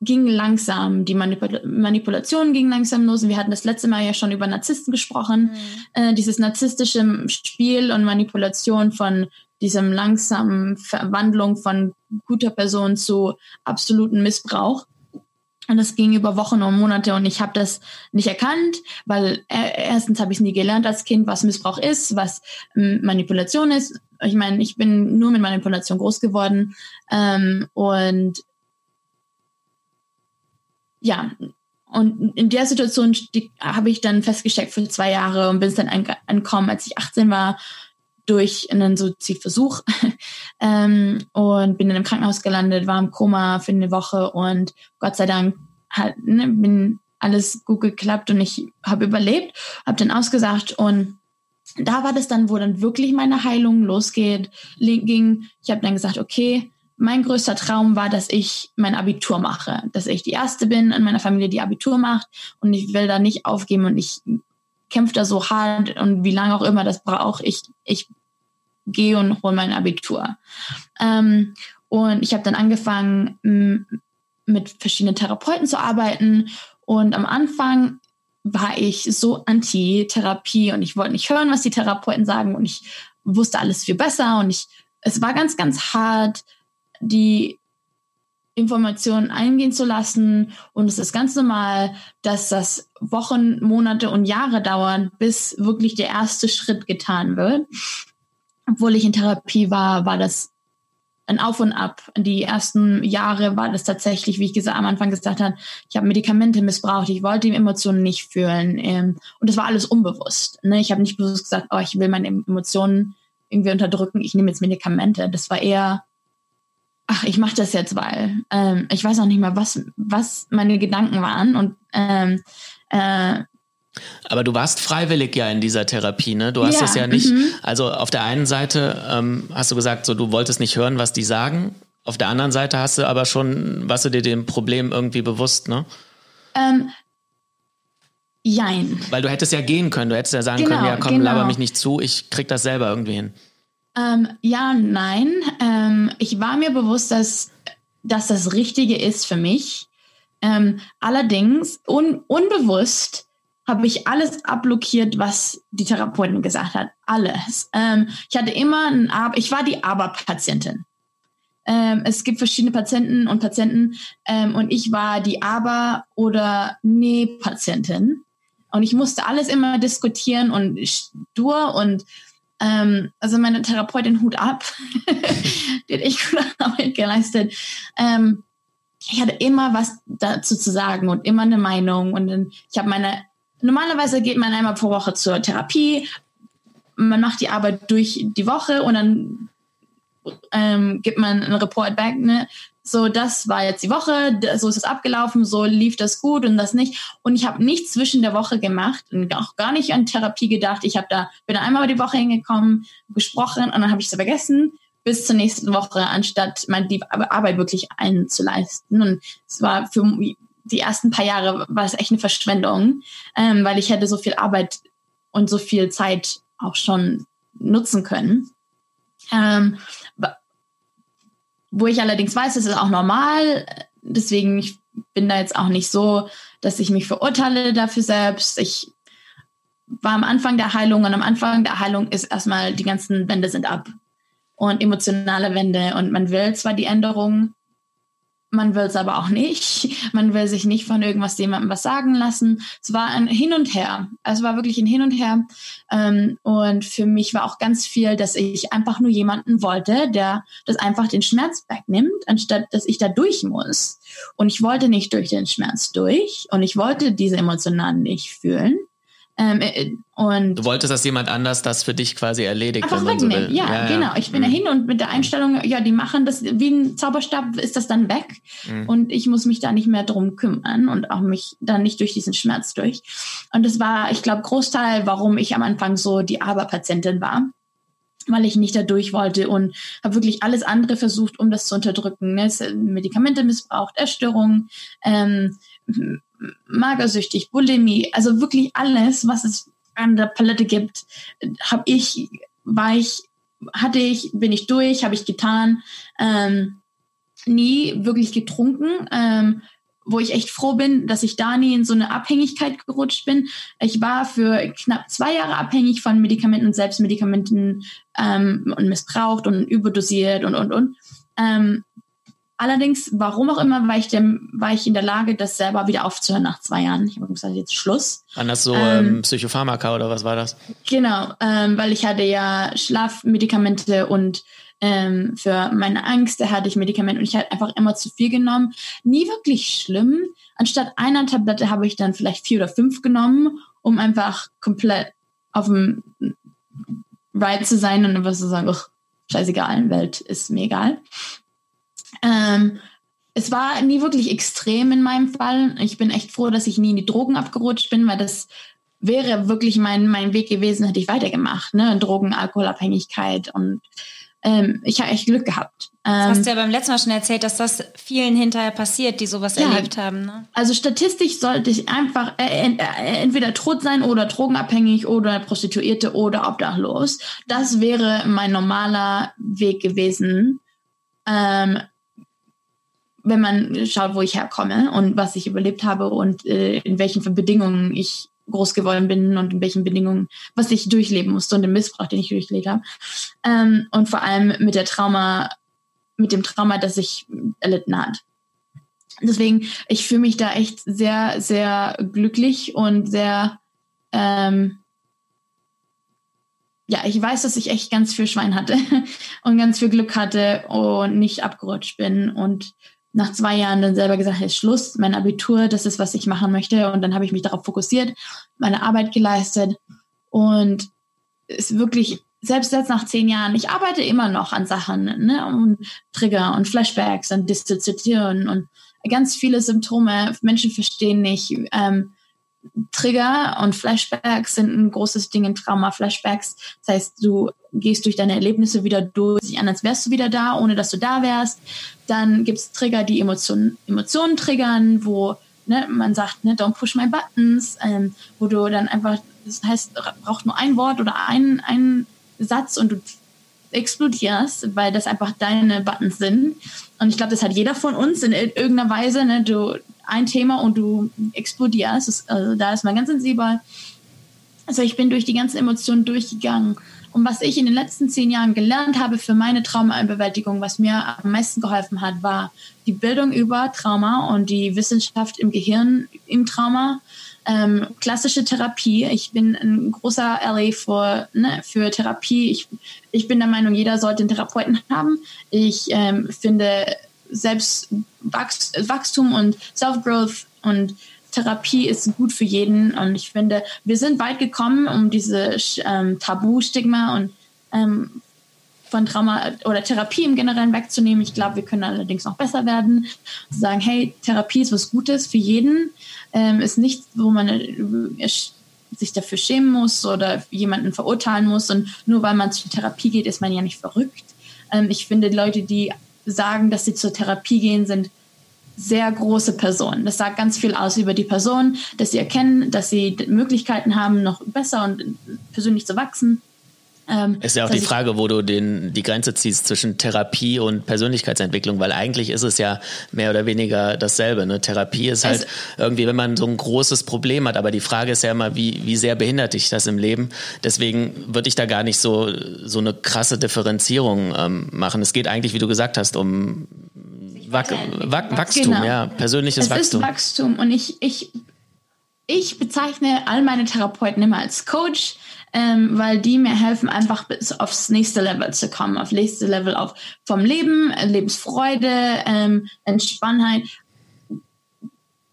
ging langsam, die Manipul Manipulation ging langsam los. Und wir hatten das letzte Mal ja schon über Narzissten gesprochen. Mhm. Äh, dieses narzisstische Spiel und Manipulation von diesem langsamen Verwandlung von guter Person zu absoluten Missbrauch. Und das ging über Wochen und Monate und ich habe das nicht erkannt, weil äh, erstens habe ich nie gelernt als Kind, was Missbrauch ist, was ähm, Manipulation ist. Ich meine, ich bin nur mit Manipulation groß geworden ähm, und ja, und in der Situation habe ich dann festgesteckt für zwei Jahre und bin dann entkommen, als ich 18 war, durch einen Suizidversuch ähm, und bin in einem Krankenhaus gelandet, war im Koma für eine Woche und Gott sei Dank hat, ne, bin alles gut geklappt und ich habe überlebt, habe dann ausgesagt und da war das dann, wo dann wirklich meine Heilung losgeht, ging. Ich habe dann gesagt, okay, mein größter Traum war, dass ich mein Abitur mache, dass ich die erste bin in meiner Familie, die Abitur macht und ich will da nicht aufgeben und ich kämpfe da so hart und wie lange auch immer das braucht, ich, ich gehe und hole mein Abitur. Ähm, und ich habe dann angefangen, mit verschiedenen Therapeuten zu arbeiten. Und am Anfang war ich so anti-Therapie und ich wollte nicht hören, was die Therapeuten sagen. Und ich wusste alles viel besser. Und ich, es war ganz, ganz hart, die Informationen eingehen zu lassen. Und es ist ganz normal, dass das Wochen, Monate und Jahre dauern, bis wirklich der erste Schritt getan wird. Obwohl ich in Therapie war, war das ein Auf und Ab. Die ersten Jahre war das tatsächlich, wie ich gesagt, am Anfang gesagt habe, ich habe Medikamente missbraucht, ich wollte die Emotionen nicht fühlen. Ähm, und das war alles unbewusst. Ne? Ich habe nicht bewusst gesagt, oh, ich will meine Emotionen irgendwie unterdrücken, ich nehme jetzt Medikamente. Das war eher ach, ich mache das jetzt, weil ähm, ich weiß auch nicht mehr, was, was meine Gedanken waren. Und ähm, äh, aber du warst freiwillig ja in dieser Therapie, ne? Du hast ja, es ja nicht. Mhm. Also auf der einen Seite ähm, hast du gesagt, so du wolltest nicht hören, was die sagen. Auf der anderen Seite hast du aber schon, warst du dir dem Problem irgendwie bewusst, ne? Ähm, jein. Weil du hättest ja gehen können, du hättest ja sagen genau, können, ja komm, genau. laber mich nicht zu, ich krieg das selber irgendwie hin. Ähm, ja, nein. Ähm, ich war mir bewusst, dass, dass das Richtige ist für mich. Ähm, allerdings, un unbewusst, habe ich alles abblockiert, was die Therapeutin gesagt hat. Alles. Ähm, ich hatte immer ein Aber, ich war die Aber-Patientin. Ähm, es gibt verschiedene Patienten und Patienten ähm, und ich war die Aber- oder Nee-Patientin. Und ich musste alles immer diskutieren und stur und ähm, also meine Therapeutin Hut ab, die hat echt gute Arbeit geleistet. Ähm, ich hatte immer was dazu zu sagen und immer eine Meinung. Und dann, ich habe meine, normalerweise geht man einmal pro Woche zur Therapie, man macht die Arbeit durch die Woche und dann ähm, gibt man einen Report back, ne? So, das war jetzt die Woche, so ist es abgelaufen, so lief das gut und das nicht. Und ich habe nichts zwischen der Woche gemacht und auch gar nicht an Therapie gedacht. Ich habe da, bin einmal die Woche hingekommen, gesprochen und dann habe ich es vergessen bis zur nächsten Woche, anstatt meine die Arbeit wirklich einzuleisten. Und es war für die ersten paar Jahre war es echt eine Verschwendung, ähm, weil ich hätte so viel Arbeit und so viel Zeit auch schon nutzen können. Ähm, wo ich allerdings weiß, das ist auch normal. Deswegen ich bin da jetzt auch nicht so, dass ich mich verurteile dafür selbst. Ich war am Anfang der Heilung und am Anfang der Heilung ist erstmal die ganzen Wände sind ab und emotionale Wände und man will zwar die Änderung, man will es aber auch nicht. Man will sich nicht von irgendwas jemandem was sagen lassen. Es war ein Hin und Her. Es war wirklich ein Hin und Her. Ähm, und für mich war auch ganz viel, dass ich einfach nur jemanden wollte, der das einfach den Schmerz wegnimmt, anstatt dass ich da durch muss. Und ich wollte nicht durch den Schmerz durch und ich wollte diese Emotionen nicht fühlen. Ähm, äh, und du wolltest, dass jemand anders das für dich quasi erledigt, wenn man so. Ja, ja, genau. Ich bin mhm. dahin und mit der Einstellung, ja, die machen das wie ein Zauberstab, ist das dann weg mhm. und ich muss mich da nicht mehr drum kümmern und auch mich dann nicht durch diesen Schmerz durch. Und das war, ich glaube, Großteil, warum ich am Anfang so die Aberpatientin war weil ich nicht dadurch wollte und habe wirklich alles andere versucht, um das zu unterdrücken. Ne? Medikamente missbraucht, Essstörungen, ähm, magersüchtig, Bulimie, also wirklich alles, was es an der Palette gibt, habe ich, war ich, hatte ich, bin ich durch, habe ich getan, ähm, nie wirklich getrunken, ähm, wo ich echt froh bin, dass ich da nie in so eine Abhängigkeit gerutscht bin. Ich war für knapp zwei Jahre abhängig von Medikamenten und Selbstmedikamenten ähm, und missbraucht und überdosiert und, und, und. Ähm, Allerdings, warum auch immer, war ich, dem, war ich in der Lage, das selber wieder aufzuhören nach zwei Jahren. Ich habe gesagt, jetzt Schluss. Waren das so ähm, Psychopharmaka oder was war das? Genau, ähm, weil ich hatte ja Schlafmedikamente und ähm, für meine Angst hatte ich Medikamente und ich hatte einfach immer zu viel genommen. Nie wirklich schlimm. Anstatt einer Tablette habe ich dann vielleicht vier oder fünf genommen, um einfach komplett auf dem Ride zu sein und einfach zu sagen, ach, scheißegal, Welt ist mir egal. Ähm, es war nie wirklich extrem in meinem Fall. Ich bin echt froh, dass ich nie in die Drogen abgerutscht bin, weil das wäre wirklich mein, mein Weg gewesen, hätte ich weitergemacht. Ne? Drogen, Alkoholabhängigkeit und ähm, ich habe echt Glück gehabt. Ähm, das hast du ja beim letzten Mal schon erzählt, dass das vielen hinterher passiert, die sowas ja, erlebt haben. Ne? Also statistisch sollte ich einfach äh, äh, entweder tot sein oder drogenabhängig oder Prostituierte oder obdachlos. Das wäre mein normaler Weg gewesen. Ähm, wenn man schaut, wo ich herkomme und was ich überlebt habe und äh, in welchen Bedingungen ich groß geworden bin und in welchen Bedingungen, was ich durchleben musste und den Missbrauch, den ich durchlebt habe. Ähm, und vor allem mit der Trauma, mit dem Trauma, das ich erlitten hat. Deswegen, ich fühle mich da echt sehr, sehr glücklich und sehr, ähm, ja, ich weiß, dass ich echt ganz viel Schwein hatte und ganz viel Glück hatte und nicht abgerutscht bin und nach zwei Jahren dann selber gesagt, ist Schluss, mein Abitur, das ist, was ich machen möchte. Und dann habe ich mich darauf fokussiert, meine Arbeit geleistet und ist wirklich, selbst jetzt nach zehn Jahren, ich arbeite immer noch an Sachen, ne, und Trigger und Flashbacks und Dissoziation und ganz viele Symptome. Menschen verstehen nicht, ähm, Trigger und Flashbacks sind ein großes Ding in Trauma-Flashbacks. Das heißt, du gehst durch deine Erlebnisse wieder durch, sich an, als wärst du wieder da, ohne dass du da wärst. Dann gibt es Trigger, die Emotionen, Emotionen triggern, wo ne, man sagt, ne, don't push my buttons, ähm, wo du dann einfach, das heißt, braucht nur ein Wort oder ein, ein Satz und du explodierst, weil das einfach deine Buttons sind. Und ich glaube, das hat jeder von uns in irgendeiner Weise. Ne? Du ein Thema und du explodierst. also da ist man ganz sensibel. Also ich bin durch die ganzen Emotionen durchgegangen. Und was ich in den letzten zehn Jahren gelernt habe für meine Traumabewältigung, was mir am meisten geholfen hat, war die Bildung über Trauma und die Wissenschaft im Gehirn im Trauma. Ähm, klassische Therapie. Ich bin ein großer LA für, ne, für Therapie. Ich, ich bin der Meinung, jeder sollte einen Therapeuten haben. Ich ähm, finde selbst Wachstum und Self-Growth und Therapie ist gut für jeden. Und ich finde, wir sind weit gekommen, um diese ähm, Tabu-Stigma und ähm, von Trauma oder Therapie im Generellen wegzunehmen. Ich glaube, wir können allerdings noch besser werden. Sagen, hey, Therapie ist was Gutes für jeden. Ähm, ist nichts, wo man äh, sich dafür schämen muss oder jemanden verurteilen muss. Und nur weil man zur Therapie geht, ist man ja nicht verrückt. Ähm, ich finde, Leute, die sagen, dass sie zur Therapie gehen, sind sehr große Personen. Das sagt ganz viel aus über die Person, dass sie erkennen, dass sie Möglichkeiten haben, noch besser und persönlich zu wachsen. Ähm, ist ja auch die Frage, wo du den, die Grenze ziehst zwischen Therapie und Persönlichkeitsentwicklung, weil eigentlich ist es ja mehr oder weniger dasselbe. Ne? Therapie ist halt irgendwie, wenn man so ein großes Problem hat, aber die Frage ist ja immer, wie, wie sehr behindert dich das im Leben? Deswegen würde ich da gar nicht so, so eine krasse Differenzierung ähm, machen. Es geht eigentlich, wie du gesagt hast, um Wach, Wach, Wachstum, genau. ja, persönliches es Wachstum. Ist Wachstum und ich, ich, ich bezeichne all meine Therapeuten immer als Coach ähm, weil die mir helfen, einfach bis aufs nächste Level zu kommen, auf nächste Level auf vom Leben, äh, Lebensfreude, ähm, Entspannheit.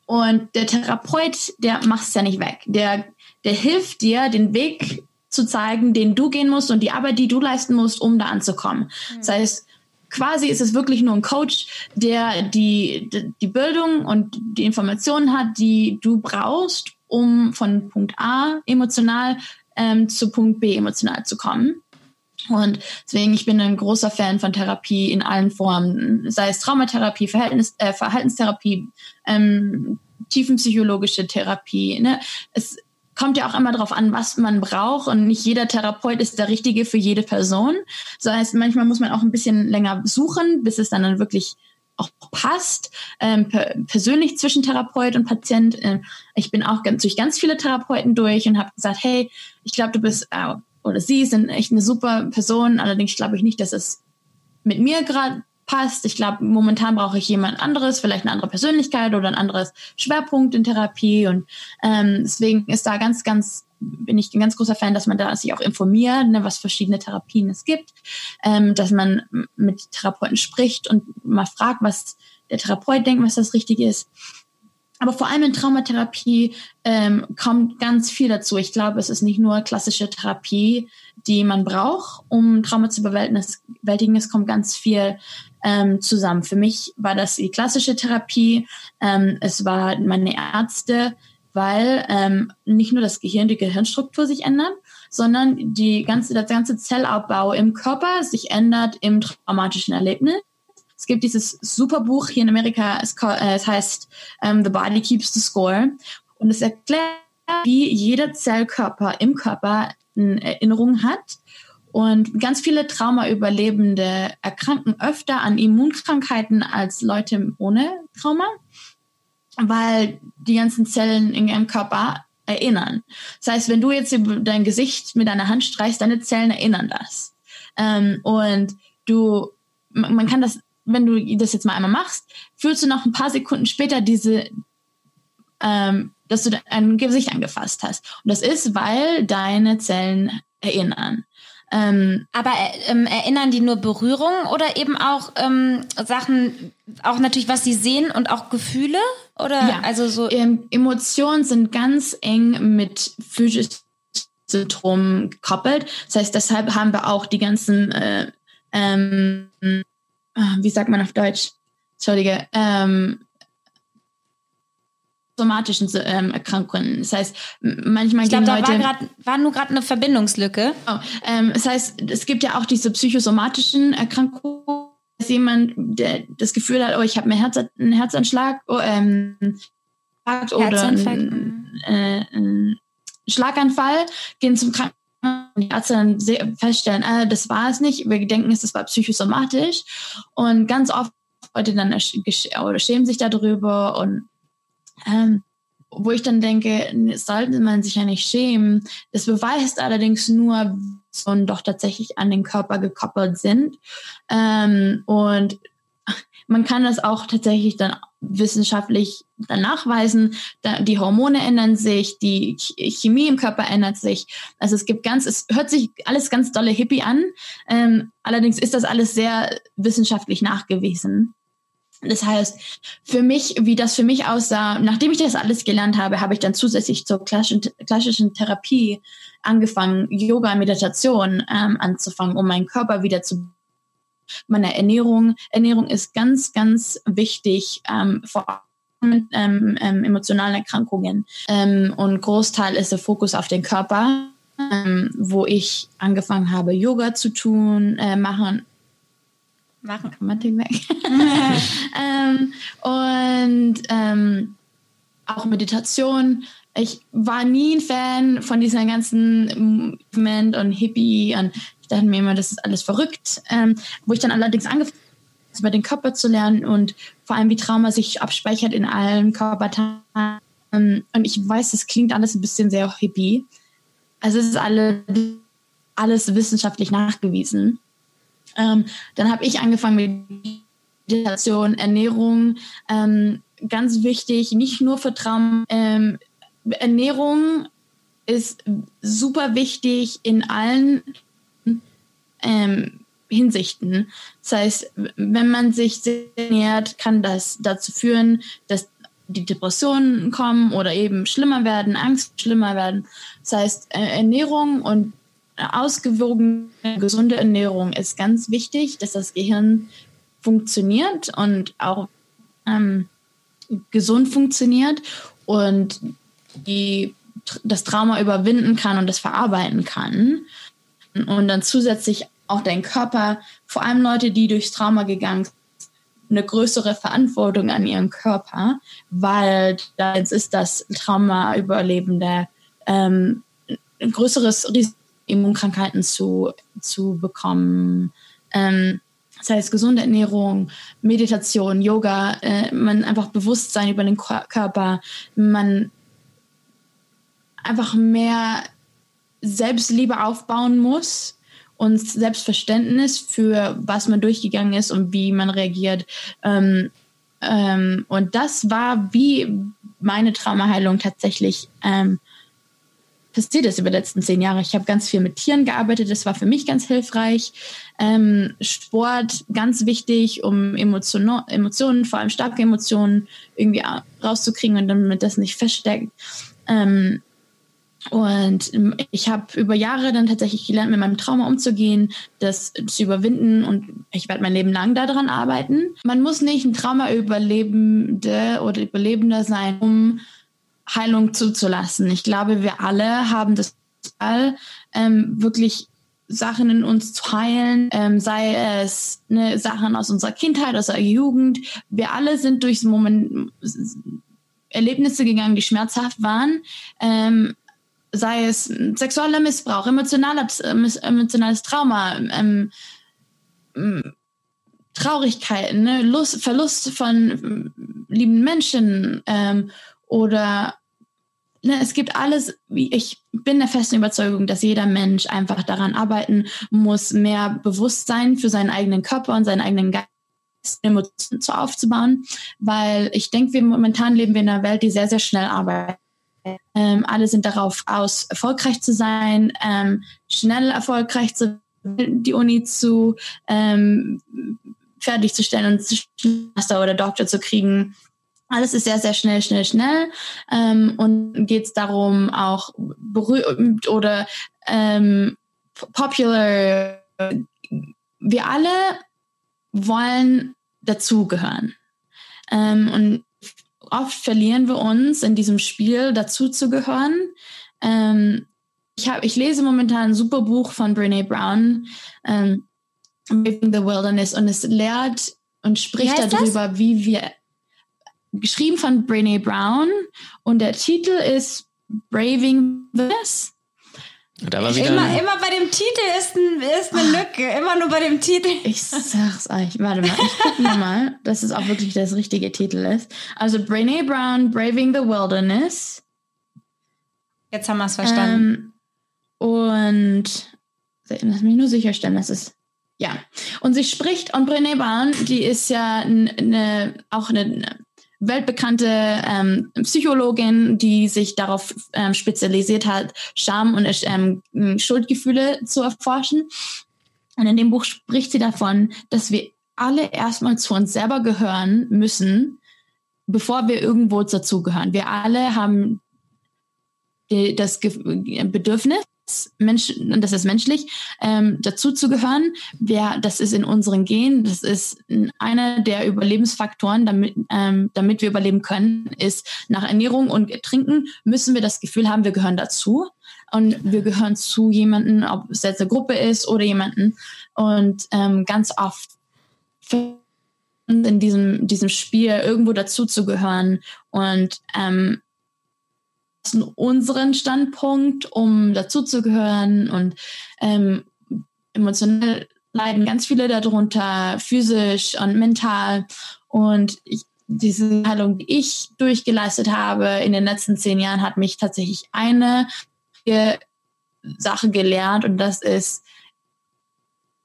Und der Therapeut, der macht es ja nicht weg. Der, der hilft dir, den Weg zu zeigen, den du gehen musst und die Arbeit, die du leisten musst, um da anzukommen. Mhm. Das heißt, quasi ist es wirklich nur ein Coach, der die, die Bildung und die Informationen hat, die du brauchst, um von Punkt A emotional ähm, zu Punkt B emotional zu kommen. Und deswegen, ich bin ein großer Fan von Therapie in allen Formen, sei es Traumatherapie, Verhältnis, äh, Verhaltenstherapie, ähm, tiefenpsychologische Therapie. Ne? Es kommt ja auch immer darauf an, was man braucht und nicht jeder Therapeut ist der richtige für jede Person. Das heißt, manchmal muss man auch ein bisschen länger suchen, bis es dann, dann wirklich auch passt, ähm, per persönlich zwischen Therapeut und Patient. Äh, ich bin auch ganz, durch ganz viele Therapeuten durch und habe gesagt, hey, ich glaube, du bist äh, oder sie sind echt eine super Person. Allerdings glaube ich nicht, dass es mit mir gerade passt. Ich glaube, momentan brauche ich jemand anderes, vielleicht eine andere Persönlichkeit oder ein anderes Schwerpunkt in Therapie. Und ähm, deswegen ist da ganz, ganz bin ich ein ganz großer Fan, dass man da sich auch informiert, ne, was verschiedene Therapien es gibt, ähm, dass man mit Therapeuten spricht und mal fragt, was der Therapeut denkt, was das Richtige ist. Aber vor allem in Traumatherapie ähm, kommt ganz viel dazu. Ich glaube, es ist nicht nur klassische Therapie, die man braucht, um Trauma zu bewältigen. Es kommt ganz viel ähm, zusammen. Für mich war das die klassische Therapie. Ähm, es war meine Ärzte, weil ähm, nicht nur das Gehirn, die Gehirnstruktur sich ändert, sondern die ganze, das ganze Zellabbau im Körper sich ändert im traumatischen Erlebnis. Es gibt dieses super Buch hier in Amerika, es, äh, es heißt um, ähm, The Body Keeps the Score und es erklärt, wie jeder Zellkörper im Körper eine Erinnerung hat und ganz viele Traumaüberlebende erkranken öfter an Immunkrankheiten als Leute ohne Trauma weil die ganzen Zellen in ihrem Körper erinnern. Das heißt, wenn du jetzt dein Gesicht mit deiner Hand streichst, deine Zellen erinnern das. Ähm, und du, man kann das, wenn du das jetzt mal einmal machst, fühlst du noch ein paar Sekunden später diese, ähm, dass du ein Gesicht angefasst hast. Und das ist, weil deine Zellen erinnern. Ähm, Aber äh, ähm, erinnern die nur Berührungen oder eben auch ähm, Sachen, auch natürlich, was sie sehen und auch Gefühle? Oder ja. also so ähm, Emotionen sind ganz eng mit physischen Symptomen gekoppelt. Das heißt, deshalb haben wir auch die ganzen, äh, ähm, wie sagt man auf Deutsch? Entschuldige, ähm, somatischen ähm, Erkrankungen. Das heißt, manchmal ich glaube, da Leute, war, grad, war nur gerade eine Verbindungslücke. Oh, ähm, das heißt, es gibt ja auch diese psychosomatischen Erkrankungen. Dass jemand, der das Gefühl hat, oh, ich habe Herz, einen Herzanschlag oh, ähm, oder einen, äh, einen Schlaganfall, gehen zum Krankenhaus die Ärzte dann feststellen, äh, das war es nicht. Wir denken, es war psychosomatisch. Und ganz oft Leute dann oder schämen sich darüber und ähm, wo ich dann denke, sollte man sich ja nicht schämen. Das beweist allerdings nur, und doch tatsächlich an den Körper gekoppelt sind. Ähm, und man kann das auch tatsächlich dann wissenschaftlich dann nachweisen. Die Hormone ändern sich, die Chemie im Körper ändert sich. Also es gibt ganz, es hört sich alles ganz dolle hippie an. Ähm, allerdings ist das alles sehr wissenschaftlich nachgewiesen. Das heißt, für mich, wie das für mich aussah, nachdem ich das alles gelernt habe, habe ich dann zusätzlich zur klassischen, klassischen Therapie angefangen, Yoga, Meditation ähm, anzufangen, um meinen Körper wieder zu meine Ernährung. Ernährung ist ganz, ganz wichtig, ähm, vor allem ähm, ähm, emotionalen Erkrankungen. Ähm, und Großteil ist der Fokus auf den Körper, ähm, wo ich angefangen habe, Yoga zu tun, äh, machen, machen. Grammatik weg. ähm, und ähm, auch Meditation. Ich war nie ein Fan von dieser ganzen Movement und Hippie und ich dachte mir immer, das ist alles verrückt. Ähm, wo ich dann allerdings angefangen habe, über den Körper zu lernen und vor allem wie Trauma sich abspeichert in allen Körperteilen. Und ich weiß, das klingt alles ein bisschen sehr hippie. Also es ist alle, alles wissenschaftlich nachgewiesen. Ähm, dann habe ich angefangen mit Meditation, Ernährung. Ähm, ganz wichtig, nicht nur für Traum. Ähm, Ernährung ist super wichtig in allen ähm, Hinsichten. Das heißt, wenn man sich ernährt, kann das dazu führen, dass die Depressionen kommen oder eben schlimmer werden, Angst schlimmer werden. Das heißt, äh, Ernährung und ausgewogene, gesunde Ernährung ist ganz wichtig, dass das Gehirn funktioniert und auch ähm, gesund funktioniert und die, das Trauma überwinden kann und das verarbeiten kann. Und dann zusätzlich auch dein Körper, vor allem Leute, die durchs Trauma gegangen sind, eine größere Verantwortung an ihren Körper, weil da ist das Trauma-Überlebende ähm, ein größeres Risiko Immunkrankheiten zu, zu bekommen. Ähm, das heißt gesunde Ernährung, Meditation, Yoga, äh, man einfach Bewusstsein über den Körper, man einfach mehr Selbstliebe aufbauen muss und Selbstverständnis für was man durchgegangen ist und wie man reagiert. Ähm, ähm, und das war wie meine Traumaheilung tatsächlich ähm, passiert ist über die letzten zehn Jahre. Ich habe ganz viel mit Tieren gearbeitet, das war für mich ganz hilfreich. Ähm, Sport ganz wichtig, um Emotion, Emotionen, vor allem starke Emotionen, irgendwie rauszukriegen und damit das nicht feststeckt. Ähm, und ich habe über Jahre dann tatsächlich gelernt, mit meinem Trauma umzugehen, das zu überwinden und ich werde mein Leben lang daran arbeiten. Man muss nicht ein Trauma-Überlebende oder Überlebender sein, um Heilung zuzulassen. Ich glaube, wir alle haben das all ähm, wirklich Sachen in uns zu heilen, ähm, sei es ne, Sachen aus unserer Kindheit, aus der Jugend. Wir alle sind durch Moment Erlebnisse gegangen, die schmerzhaft waren. Ähm, sei es sexueller Missbrauch, emotionales, emotionales Trauma, ähm, Traurigkeiten, ne? Lust, Verlust von lieben Menschen ähm, oder ne, es gibt alles, ich bin der festen Überzeugung, dass jeder Mensch einfach daran arbeiten muss, mehr Bewusstsein für seinen eigenen Körper und seinen eigenen Geist Emotionen zu aufzubauen, weil ich denke, wir momentan leben wir in einer Welt, die sehr, sehr schnell arbeitet. Ähm, alle sind darauf aus, erfolgreich zu sein, ähm, schnell erfolgreich zu die Uni zu ähm, fertigzustellen und Master oder Doktor zu kriegen. Alles ist sehr, sehr schnell, schnell, schnell. Ähm, und geht es darum, auch berühmt oder ähm, popular. Wir alle wollen dazugehören. Ähm, und oft verlieren wir uns in diesem Spiel, dazuzugehören. Ähm, ich, hab, ich lese momentan ein super Buch von Brene Brown, ähm, Living the Wilderness, und es lehrt und spricht wie darüber, das? wie wir, geschrieben von Brene Brown, und der Titel ist Braving This. Da war wieder immer, immer bei dem Titel ist, ein, ist eine Lücke. Immer nur bei dem Titel. Ich sag's euch. Warte mal, ich guck mal, dass es auch wirklich das richtige Titel ist. Also Brene Brown, Braving the Wilderness. Jetzt haben wir es verstanden. Ähm, und lass mich nur sicherstellen, dass es. Ja. Und sie spricht, und Brene Brown, die ist ja eine, auch eine weltbekannte ähm, Psychologin, die sich darauf ähm, spezialisiert hat, Scham und ähm, Schuldgefühle zu erforschen. Und in dem Buch spricht sie davon, dass wir alle erstmal zu uns selber gehören müssen, bevor wir irgendwo dazugehören. Wir alle haben das Bedürfnis, Mensch, das ist menschlich, ähm, dazu zu gehören. Wir, das ist in unseren Genen, das ist einer der Überlebensfaktoren, damit, ähm, damit wir überleben können, ist nach Ernährung und Trinken müssen wir das Gefühl haben, wir gehören dazu. Und wir gehören zu jemanden, ob es jetzt eine Gruppe ist oder jemanden. Und ähm, ganz oft in diesem, diesem Spiel irgendwo dazu zu gehören und ähm, unseren Standpunkt, um dazuzugehören und ähm, emotionell leiden ganz viele darunter, physisch und mental. Und ich, diese Heilung, die ich durchgeleistet habe in den letzten zehn Jahren, hat mich tatsächlich eine Sache gelernt und das ist,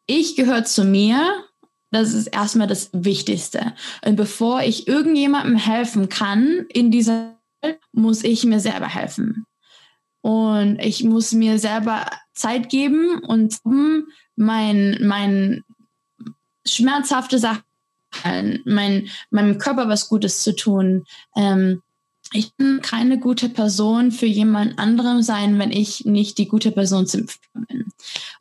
ich gehöre zu mir. Das ist erstmal das Wichtigste. Und bevor ich irgendjemandem helfen kann in dieser muss ich mir selber helfen. Und ich muss mir selber Zeit geben und mein, mein schmerzhafte Sachen, mein, meinem Körper was Gutes zu tun. Ähm, ich kann keine gute Person für jemand anderem sein, wenn ich nicht die gute Person zum bin.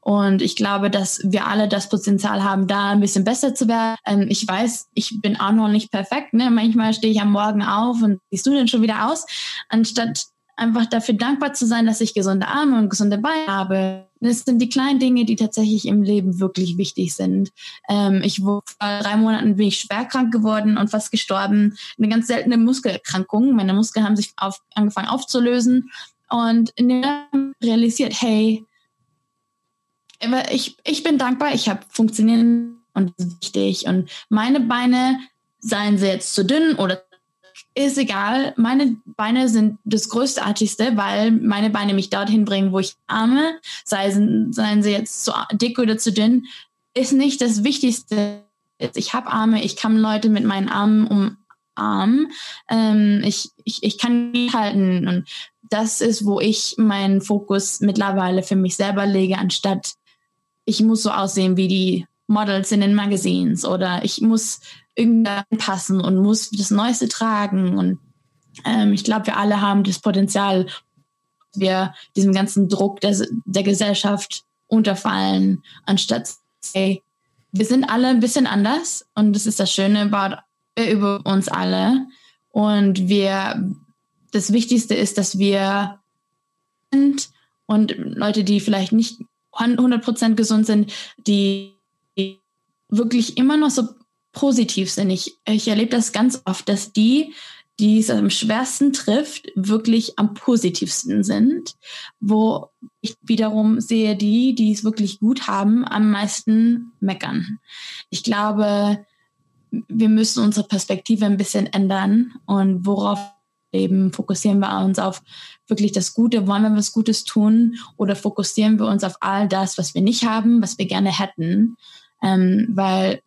Und ich glaube, dass wir alle das Potenzial haben, da ein bisschen besser zu werden. Ähm, ich weiß, ich bin auch noch nicht perfekt. Ne? Manchmal stehe ich am Morgen auf und siehst du denn schon wieder aus? Anstatt einfach dafür dankbar zu sein, dass ich gesunde Arme und gesunde Beine habe. Das sind die kleinen Dinge, die tatsächlich im Leben wirklich wichtig sind. Ähm, ich wurde vor drei Monaten bin ich schwer krank geworden und fast gestorben. Eine ganz seltene Muskelerkrankung. Meine Muskeln haben sich auf, angefangen aufzulösen und in dem realisiert, hey, ich, ich bin dankbar, ich habe funktionieren und wichtig. Und meine Beine, seien sie jetzt zu dünn oder ist egal. Meine Beine sind das Größtartigste, weil meine Beine mich dorthin bringen, wo ich arme. Sei, seien sie jetzt zu dick oder zu dünn, ist nicht das Wichtigste. Ich habe Arme, ich kann Leute mit meinen Armen umarmen. Ähm, ich, ich, ich kann nicht halten. Und das ist, wo ich meinen Fokus mittlerweile für mich selber lege, anstatt ich muss so aussehen wie die Models in den Magazines oder ich muss irgendwie passen und muss das Neueste tragen. Und ähm, ich glaube, wir alle haben das Potenzial, wir diesem ganzen Druck der, der Gesellschaft unterfallen, anstatt hey, wir sind alle ein bisschen anders und das ist das Schöne about, über uns alle. Und wir, das Wichtigste ist, dass wir sind und Leute, die vielleicht nicht 100% gesund sind, die wirklich immer noch so positiv sind. Ich, ich erlebe das ganz oft, dass die, die es am schwersten trifft, wirklich am positivsten sind, wo ich wiederum sehe, die, die es wirklich gut haben, am meisten meckern. Ich glaube, wir müssen unsere Perspektive ein bisschen ändern und worauf leben, fokussieren wir uns auf wirklich das Gute, wollen wir was Gutes tun oder fokussieren wir uns auf all das, was wir nicht haben, was wir gerne hätten, ähm, weil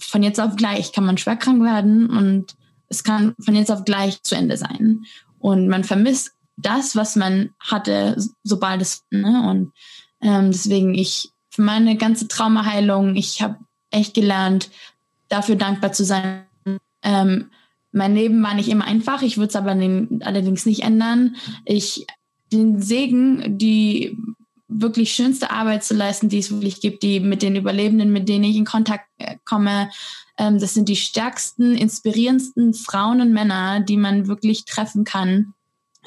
von jetzt auf gleich kann man schwer krank werden und es kann von jetzt auf gleich zu Ende sein. Und man vermisst das, was man hatte, sobald es, ne? Und ähm, deswegen ich, für meine ganze Traumaheilung, ich habe echt gelernt, dafür dankbar zu sein. Ähm, mein Leben war nicht immer einfach, ich würde es aber allerdings nicht ändern. Ich den Segen, die wirklich schönste Arbeit zu leisten, die es wirklich gibt, die mit den Überlebenden, mit denen ich in Kontakt äh, komme. Ähm, das sind die stärksten, inspirierendsten Frauen und Männer, die man wirklich treffen kann.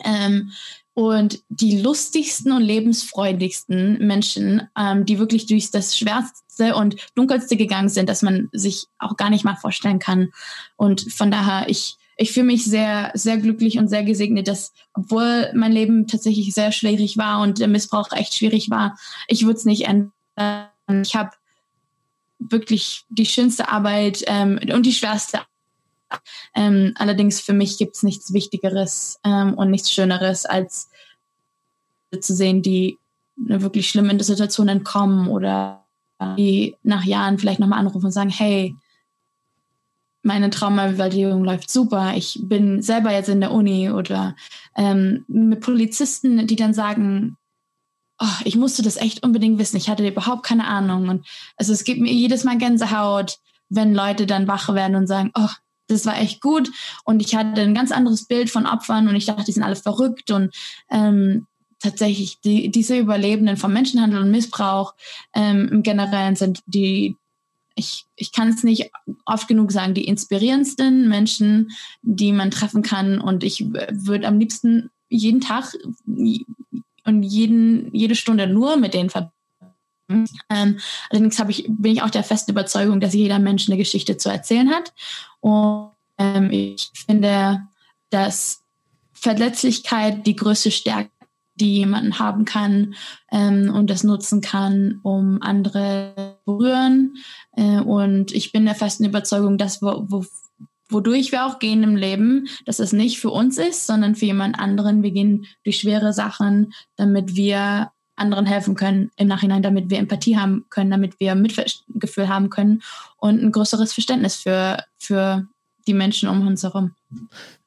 Ähm, und die lustigsten und lebensfreudigsten Menschen, ähm, die wirklich durch das Schwerste und Dunkelste gegangen sind, dass man sich auch gar nicht mal vorstellen kann. Und von daher, ich, ich fühle mich sehr, sehr glücklich und sehr gesegnet, dass, obwohl mein Leben tatsächlich sehr schwierig war und der Missbrauch echt schwierig war, ich würde es nicht ändern. Ich habe wirklich die schönste Arbeit ähm, und die schwerste. Ähm, allerdings für mich gibt es nichts Wichtigeres ähm, und nichts Schöneres, als zu sehen, die eine wirklich schlimme Situation entkommen oder die nach Jahren vielleicht nochmal anrufen und sagen, hey, meine Traumabewältigung läuft super, ich bin selber jetzt in der Uni oder ähm, mit Polizisten, die dann sagen, oh, ich musste das echt unbedingt wissen, ich hatte überhaupt keine Ahnung. Und also es gibt mir jedes Mal Gänsehaut, wenn Leute dann wach werden und sagen, oh, das war echt gut. Und ich hatte ein ganz anderes Bild von Opfern und ich dachte, die sind alle verrückt. Und ähm, tatsächlich, die, diese Überlebenden vom Menschenhandel und Missbrauch ähm, im Generellen sind die ich, ich kann es nicht oft genug sagen, die inspirierendsten Menschen, die man treffen kann. Und ich würde am liebsten jeden Tag und jeden, jede Stunde nur mit denen verbinden. Ähm, allerdings ich, bin ich auch der festen Überzeugung, dass jeder Mensch eine Geschichte zu erzählen hat. Und ähm, ich finde, dass Verletzlichkeit die größte Stärke die jemanden haben kann ähm, und das nutzen kann, um andere berühren. Äh, und ich bin der festen Überzeugung, dass wo, wo, wodurch wir auch gehen im Leben, dass es nicht für uns ist, sondern für jemand anderen. Wir gehen durch schwere Sachen, damit wir anderen helfen können im Nachhinein, damit wir Empathie haben können, damit wir Mitgefühl haben können und ein größeres Verständnis für, für die Menschen um uns herum.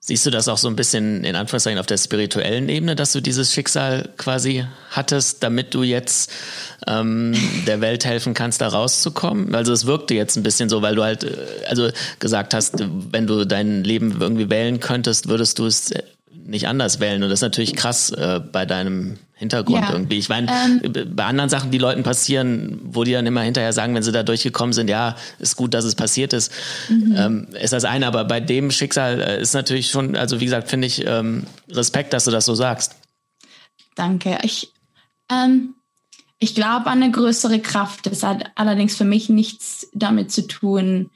Siehst du das auch so ein bisschen in Anführungszeichen auf der spirituellen Ebene, dass du dieses Schicksal quasi hattest, damit du jetzt ähm, der Welt helfen kannst, da rauszukommen? Also es wirkte jetzt ein bisschen so, weil du halt äh, also gesagt hast, wenn du dein Leben irgendwie wählen könntest, würdest du es nicht anders wählen. Und das ist natürlich krass äh, bei deinem Hintergrund ja. irgendwie. Ich meine, ähm, bei anderen Sachen, die Leuten passieren, wo die dann immer hinterher sagen, wenn sie da durchgekommen sind, ja, ist gut, dass es passiert ist, mhm. ähm, ist das eine. Aber bei dem Schicksal äh, ist natürlich schon, also wie gesagt, finde ich ähm, Respekt, dass du das so sagst. Danke. Ich, ähm, ich glaube an eine größere Kraft. Das hat allerdings für mich nichts damit zu tun,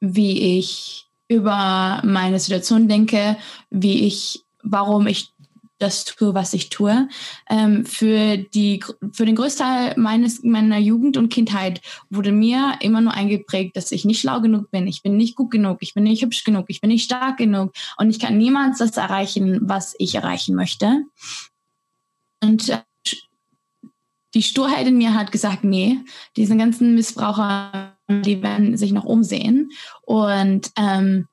wie ich über meine Situation denke, wie ich, warum ich das tue, was ich tue. Ähm, für, die, für den Großteil meines, meiner Jugend und Kindheit wurde mir immer nur eingeprägt, dass ich nicht schlau genug bin, ich bin nicht gut genug, ich bin nicht hübsch genug, ich bin nicht stark genug und ich kann niemals das erreichen, was ich erreichen möchte. Und äh, die Sturheit in mir hat gesagt, nee, diese ganzen Missbraucher, die werden sich noch umsehen. Und ähm,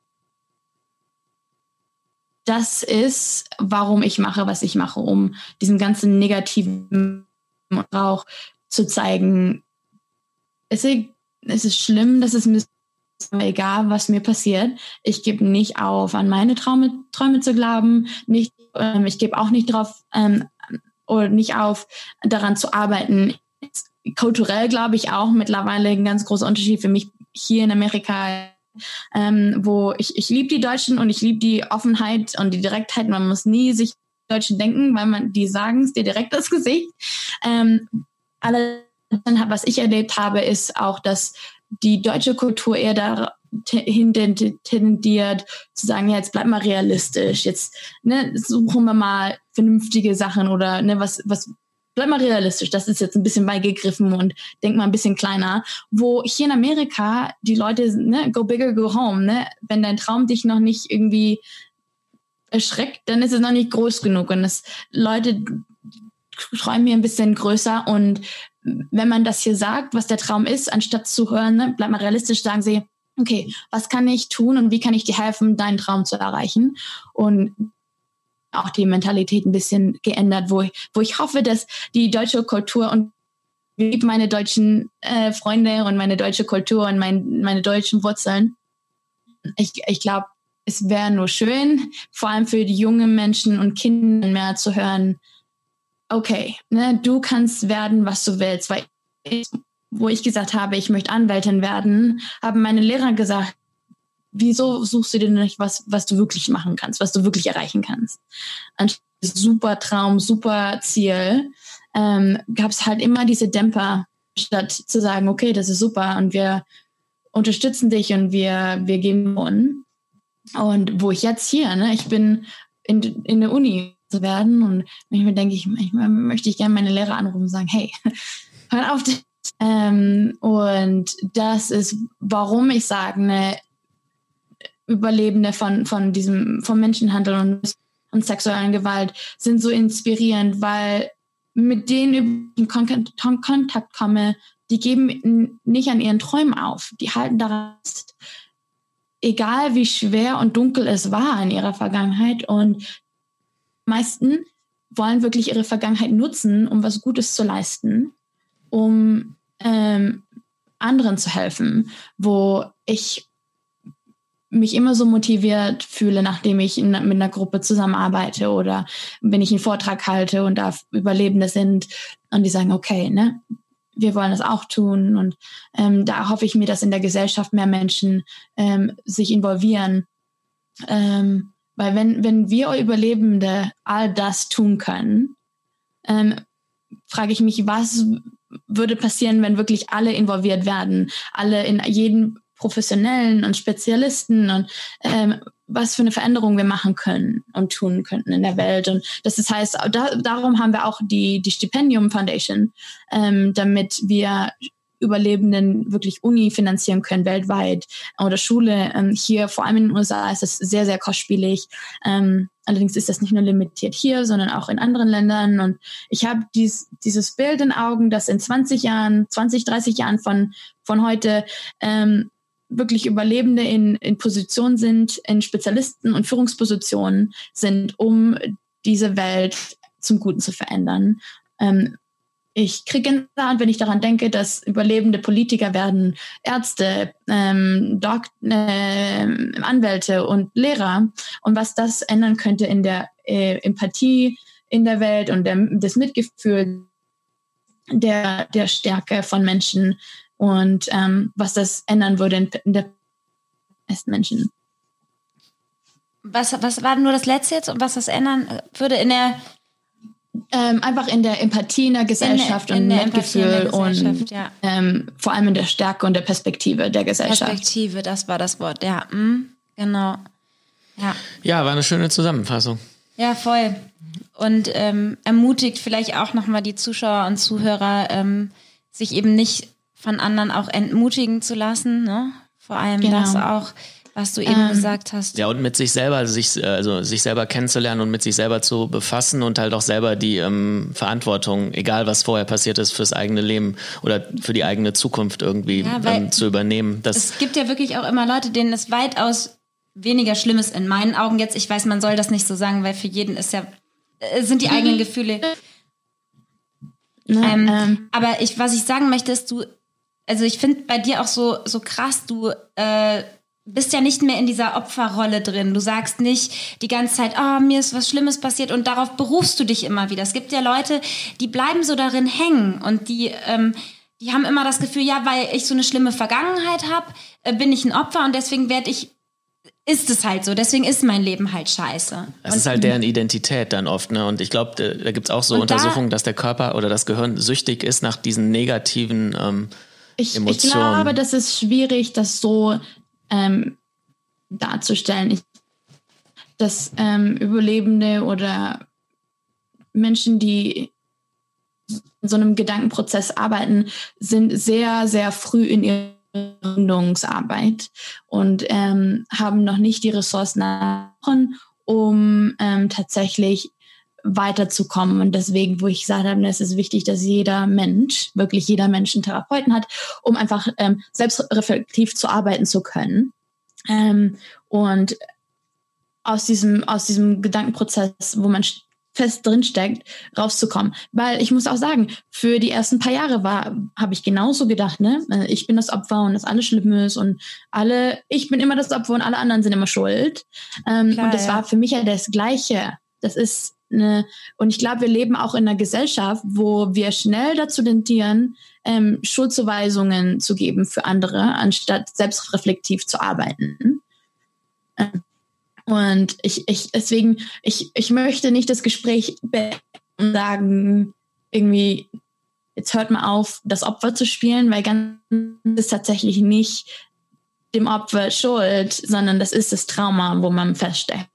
das ist, warum ich mache, was ich mache, um diesen ganzen negativen Rauch zu zeigen. Es ist, es ist schlimm, dass es mir egal, was mir passiert. Ich gebe nicht auf, an meine Traume, Träume zu glauben. Nicht, ähm, ich gebe auch nicht drauf ähm, oder nicht auf, daran zu arbeiten. Kulturell glaube ich auch mittlerweile ein ganz großer Unterschied für mich hier in Amerika ähm, wo ich, ich liebe die Deutschen und ich liebe die Offenheit und die Direktheit. Man muss nie sich Deutschen denken, weil man die sagen es dir direkt ins Gesicht. Ähm, alle, was ich erlebt habe, ist auch, dass die deutsche Kultur eher dahin tendiert zu sagen, ja, jetzt bleib mal realistisch, jetzt ne, suchen wir mal vernünftige Sachen oder ne, was, was bleib mal realistisch, das ist jetzt ein bisschen beigegriffen und denk mal ein bisschen kleiner. Wo hier in Amerika die Leute, ne, go bigger, go home, ne? Wenn dein Traum dich noch nicht irgendwie erschreckt, dann ist es noch nicht groß genug. Und das Leute träumen hier ein bisschen größer und wenn man das hier sagt, was der Traum ist, anstatt zu hören, ne, bleib mal realistisch, sagen sie, okay, was kann ich tun und wie kann ich dir helfen, deinen Traum zu erreichen? Und auch die Mentalität ein bisschen geändert, wo ich, wo ich hoffe, dass die deutsche Kultur und meine deutschen äh, Freunde und meine deutsche Kultur und mein, meine deutschen Wurzeln. Ich, ich glaube, es wäre nur schön, vor allem für die jungen Menschen und Kinder mehr zu hören, okay, ne, du kannst werden, was du willst. Weil ich, wo ich gesagt habe, ich möchte Anwältin werden, haben meine Lehrer gesagt, wieso suchst du dir nicht was, was du wirklich machen kannst, was du wirklich erreichen kannst? Ein super Traum, super Ziel, ähm, gab es halt immer diese Dämpfer, statt zu sagen, okay, das ist super und wir unterstützen dich und wir, wir geben uns. Und wo ich jetzt hier, ne, ich bin in, in der Uni zu werden und manchmal denke ich, manchmal möchte ich gerne meine Lehrer anrufen und sagen, hey, hör auf. Ähm, und das ist, warum ich sage, ne, Überlebende von, von diesem, vom Menschenhandel und, und sexuellen Gewalt sind so inspirierend, weil mit denen ich in Kontakt komme, die geben nicht an ihren Träumen auf. Die halten daran fest. Egal wie schwer und dunkel es war in ihrer Vergangenheit. Und meisten wollen wirklich ihre Vergangenheit nutzen, um was Gutes zu leisten, um ähm, anderen zu helfen, wo ich mich immer so motiviert fühle, nachdem ich in, mit einer Gruppe zusammenarbeite oder wenn ich einen Vortrag halte und da Überlebende sind und die sagen, okay, ne, wir wollen das auch tun und ähm, da hoffe ich mir, dass in der Gesellschaft mehr Menschen ähm, sich involvieren, ähm, weil wenn wenn wir Überlebende all das tun können, ähm, frage ich mich, was würde passieren, wenn wirklich alle involviert werden, alle in jedem Professionellen und Spezialisten und ähm, was für eine Veränderung wir machen können und tun könnten in der Welt. Und das heißt, da, darum haben wir auch die, die Stipendium Foundation, ähm, damit wir Überlebenden wirklich Uni finanzieren können weltweit oder Schule. Ähm, hier, vor allem in den USA, ist es sehr, sehr kostspielig. Ähm, allerdings ist das nicht nur limitiert hier, sondern auch in anderen Ländern. Und ich habe dies, dieses Bild in Augen, dass in 20 Jahren, 20, 30 Jahren von, von heute ähm, wirklich Überlebende in, in Positionen sind, in Spezialisten und Führungspositionen sind, um diese Welt zum Guten zu verändern. Ähm, ich kriege Gänsehaut, wenn ich daran denke, dass überlebende Politiker werden Ärzte, ähm, Doc äh, Anwälte und Lehrer und was das ändern könnte in der äh, Empathie in der Welt und der, das Mitgefühl der, der Stärke von Menschen und ähm, was das ändern würde in, in der meisten Menschen. Was, was war nur das letzte jetzt und was das ändern würde in der ähm, einfach in der Empathie in der Gesellschaft in der, in und Mitgefühl und ja. ähm, vor allem in der Stärke und der Perspektive der Gesellschaft. Perspektive, das war das Wort, ja. Mhm, genau. Ja. ja, war eine schöne Zusammenfassung. Ja, voll. Und ähm, ermutigt vielleicht auch nochmal die Zuschauer und Zuhörer, ähm, sich eben nicht von anderen auch entmutigen zu lassen. Ne? Vor allem Genau. das auch, was du eben Ähm, gesagt hast. Ja, und mit sich selber, sich, also sich selber kennenzulernen und mit sich selber zu befassen und halt auch selber die ähm, Verantwortung, egal was vorher passiert ist, fürs eigene Leben oder für die eigene Zukunft irgendwie Ja, weil ähm, zu übernehmen. Das, Es gibt ja wirklich auch immer Leute, denen es weitaus weniger schlimm ist in meinen Augen jetzt. Ich weiß, man soll das nicht so sagen, weil für jeden ist ja äh, sind die eigenen Gefühle. Ne? Ähm, Ähm, aber ich, was ich sagen möchte, ist du, also ich finde bei dir auch so so krass, du äh, bist ja nicht mehr in dieser Opferrolle drin. Du sagst nicht die ganze Zeit, oh, mir ist was Schlimmes passiert und darauf berufst du dich immer wieder. Es gibt ja Leute, die bleiben so darin hängen und die, ähm, die haben immer das Gefühl, ja, weil ich so eine schlimme Vergangenheit habe, äh, bin ich ein Opfer und deswegen werde ich, ist es halt so, deswegen ist mein Leben halt scheiße. das ist halt deren Identität dann oft, ne? Und ich glaube, da, da gibt's auch so Und da- Untersuchungen, dass der Körper oder das Gehirn süchtig ist nach diesen negativen ähm, ich, ich glaube, das ist schwierig, das so ähm, darzustellen. Ich, dass ähm, Überlebende oder Menschen, die in so einem Gedankenprozess arbeiten, sind sehr, sehr früh in ihrer Gründungsarbeit und ähm, haben noch nicht die Ressourcen, um ähm, tatsächlich weiterzukommen. Und deswegen, wo ich gesagt habe, es ist wichtig, dass jeder Mensch, wirklich jeder Mensch einen Therapeuten hat, um einfach ähm, selbstreflektiv zu arbeiten zu können. Ähm, und aus diesem, aus diesem Gedankenprozess, wo man st- fest drinsteckt, rauszukommen. Weil ich muss auch sagen, für die ersten paar Jahre war, habe ich genauso gedacht, ne? Äh, Ich bin das Opfer und dass alles schlimm ist und alle, ich bin immer das Opfer und alle anderen sind immer schuld. Ähm, Klar, und das ja. war für mich ja das Gleiche. Das ist eine, und ich glaube, wir leben auch in einer Gesellschaft, wo wir schnell dazu tendieren, ähm, Schuldzuweisungen zu geben für andere, anstatt selbstreflektiv zu arbeiten. Ähm, Und ich, ich, deswegen, ich, ich möchte nicht das Gespräch und sagen, irgendwie, jetzt hört mal auf, das Opfer zu spielen, weil ganz ist tatsächlich nicht dem Opfer schuld, sondern das ist das Trauma, wo man feststeckt.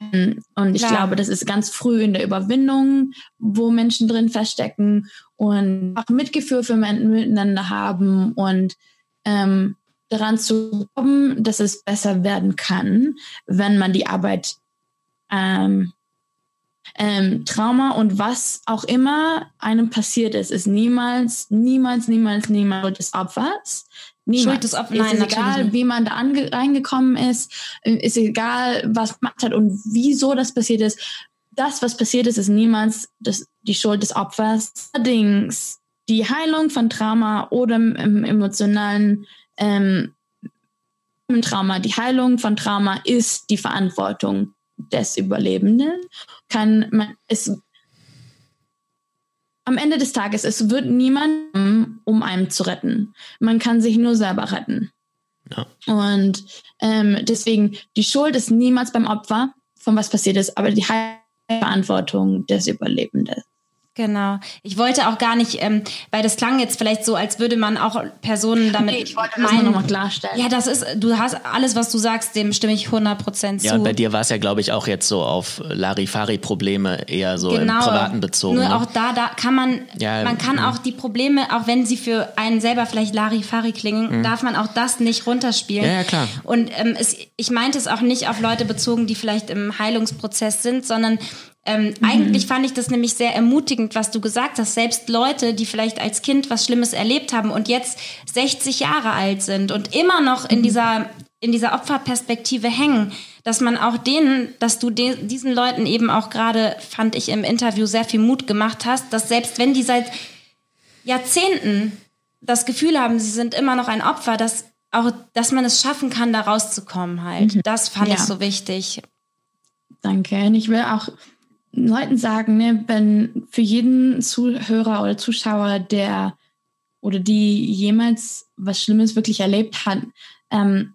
Und ich Klar. glaube, das ist ganz früh in der Überwindung, wo Menschen drin feststecken und auch Mitgefühl für men- miteinander haben und ähm, daran zu glauben, dass es besser werden kann, wenn man die Arbeit ähm, ähm, Trauma und was auch immer einem passiert ist, ist niemals, niemals, niemals, niemals des Opfers. Niemals. Schuld des Opfers, Es nein, ist egal, wie man da ange reingekommen ist, äh, ist egal, was gemacht hat und wieso das passiert ist. Das, was passiert ist, ist niemals das, die Schuld des Opfers. Allerdings die Heilung von Trauma oder im, im emotionalen ähm, im Trauma, die Heilung von Trauma ist die Verantwortung des Überlebenden. Kann man es am Ende des Tages, es wird niemand um einen zu retten. Man kann sich nur selber retten. Ja. Und ähm, deswegen, die Schuld ist niemals beim Opfer, von was passiert ist, aber die Verantwortung des Überlebenden. Genau. Ich wollte auch gar nicht, ähm, weil das klang jetzt vielleicht so, als würde man auch Personen damit Nee, ich wollte das nur meinen. noch mal klarstellen. Ja, das ist, du hast alles, was du sagst, dem stimme ich 100% zu. Ja, und bei dir war es ja, glaube ich, auch jetzt so auf Larifari-Probleme eher so genau. im Privaten bezogen. Nur ne? auch da, da kann man, Ja, man kann ja. auch die Probleme, auch wenn sie für einen selber vielleicht Larifari klingen, darf man auch das nicht runterspielen. Mhm. Ja, ja, klar. Und ähm, es, ich meinte es auch nicht auf Leute bezogen, die vielleicht im Heilungsprozess sind, sondern ähm, eigentlich fand ich das nämlich sehr ermutigend, was du gesagt hast. Selbst Leute, die vielleicht als Kind was Schlimmes erlebt haben und jetzt 60 Jahre alt sind und immer noch in dieser in dieser Opferperspektive hängen, dass man auch denen, dass du de diesen Leuten eben auch gerade, fand ich im Interview sehr viel Mut gemacht hast, dass selbst wenn die seit Jahrzehnten das Gefühl haben, sie sind immer noch ein Opfer, dass auch, dass man es schaffen kann, da rauszukommen halt. Das fand Ja. ich so wichtig. Danke. Und ich will auch Leuten sagen, ne, wenn für jeden Zuhörer oder Zuschauer, der oder die jemals was Schlimmes wirklich erlebt hat, ähm,